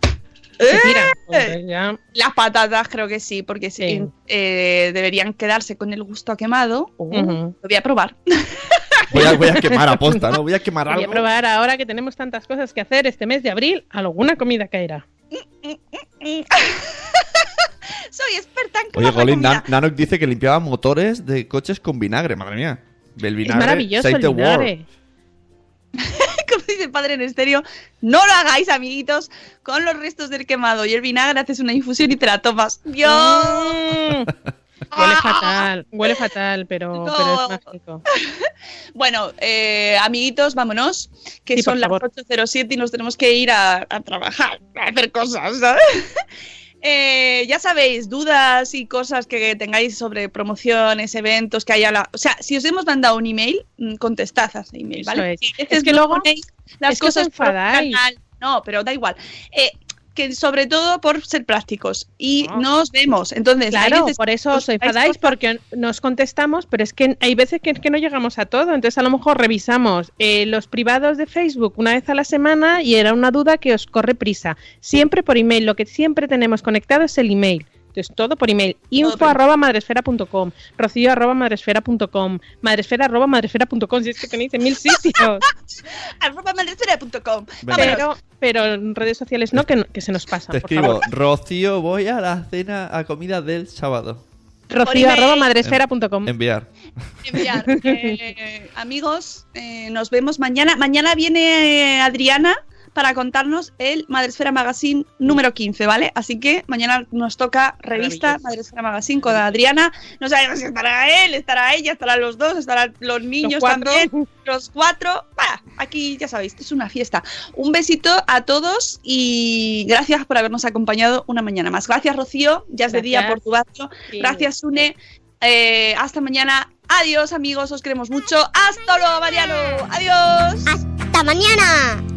[SPEAKER 3] Se.
[SPEAKER 1] ¡Eh!
[SPEAKER 3] Ya.
[SPEAKER 1] Las patatas creo que sí, porque sí,
[SPEAKER 3] Sí.
[SPEAKER 1] eh, deberían quedarse con el gusto a quemado.
[SPEAKER 3] Ujú.
[SPEAKER 1] Lo voy a probar.
[SPEAKER 2] Voy a, voy a quemar aposta, ¿no? Voy a quemar
[SPEAKER 3] Voy a
[SPEAKER 2] algo.
[SPEAKER 3] probar ahora que tenemos tantas cosas que hacer este mes de abril, alguna comida caerá.
[SPEAKER 1] Soy experta en
[SPEAKER 2] Oye,
[SPEAKER 1] comida.
[SPEAKER 2] Nan- dice que limpiaba motores de coches con vinagre. Madre mía. El
[SPEAKER 3] Es
[SPEAKER 2] vinagre
[SPEAKER 3] maravilloso
[SPEAKER 2] save
[SPEAKER 3] el vinagre.
[SPEAKER 1] Dice el padre en estéreo, no lo hagáis, amiguitos, con los restos del quemado y el vinagre haces una infusión y te la tomas. ¡Dios!
[SPEAKER 3] Mm. Huele fatal, huele fatal, pero,
[SPEAKER 1] No.
[SPEAKER 3] pero es mágico.
[SPEAKER 1] Bueno, eh, amiguitos, vámonos, que
[SPEAKER 3] Sí,
[SPEAKER 1] son las
[SPEAKER 3] favor.
[SPEAKER 1] 8.07 y nos tenemos que ir a, a trabajar, a hacer cosas, ¿sabes? Eh, ya sabéis, dudas y cosas que tengáis sobre promociones, eventos, que haya la... O sea, si os hemos mandado un email, mm, contestad a ese email,
[SPEAKER 3] Eso
[SPEAKER 1] ¿vale?
[SPEAKER 3] es.
[SPEAKER 1] Si a
[SPEAKER 3] Es que luego-
[SPEAKER 1] las
[SPEAKER 3] es que os
[SPEAKER 1] cosas por
[SPEAKER 3] enfadáis.
[SPEAKER 1] canal. No, pero da igual. Eh, que sobre todo por ser prácticos y
[SPEAKER 3] No.
[SPEAKER 1] nos vemos. Entonces,
[SPEAKER 3] Claro,
[SPEAKER 1] veces
[SPEAKER 3] por eso os
[SPEAKER 1] os
[SPEAKER 3] enfadáis porque nos contestamos, pero es que hay veces que, que no llegamos a todo. Entonces, a lo mejor revisamos eh, los privados de Facebook una vez a la semana y era una duda que os corre prisa. Siempre por email. Lo que siempre tenemos conectado es el email. Entonces, todo por email. Info arroba madresfera.com, rocío arroba madresfera.com, madresfera arroba madresfera.com, si es que tenéis en mil sitios.
[SPEAKER 1] arroba. Vámonos.
[SPEAKER 3] pero, pero en redes sociales no, que, no- que se nos pasa.
[SPEAKER 2] Te
[SPEAKER 3] por
[SPEAKER 2] escribo,
[SPEAKER 3] favor.
[SPEAKER 2] Rocío, voy a la cena, a comida del sábado.
[SPEAKER 3] Rocío arroba madresfera.com.
[SPEAKER 2] Enviar.
[SPEAKER 1] enviar. Eh, amigos, eh, nos vemos mañana. Mañana viene eh, Adriana para contarnos el Madresfera Magazine número 15, ¿vale? Así que mañana nos toca revista. Madresfera Magazine con Adriana. No sabemos si estará él, estará ella, estarán los dos, estarán los niños
[SPEAKER 3] cuatro.
[SPEAKER 1] también, los cuatro. Bah, aquí ya sabéis, es una fiesta. Un besito a todos y gracias por habernos acompañado una mañana más. Gracias, Rocío, ya es de día por tu barrio.
[SPEAKER 3] Sí.
[SPEAKER 1] Gracias, Sune. Eh, hasta mañana. Adiós, amigos. Os queremos mucho. Hasta luego, Mariano. Adiós.
[SPEAKER 4] ¡Hasta mañana!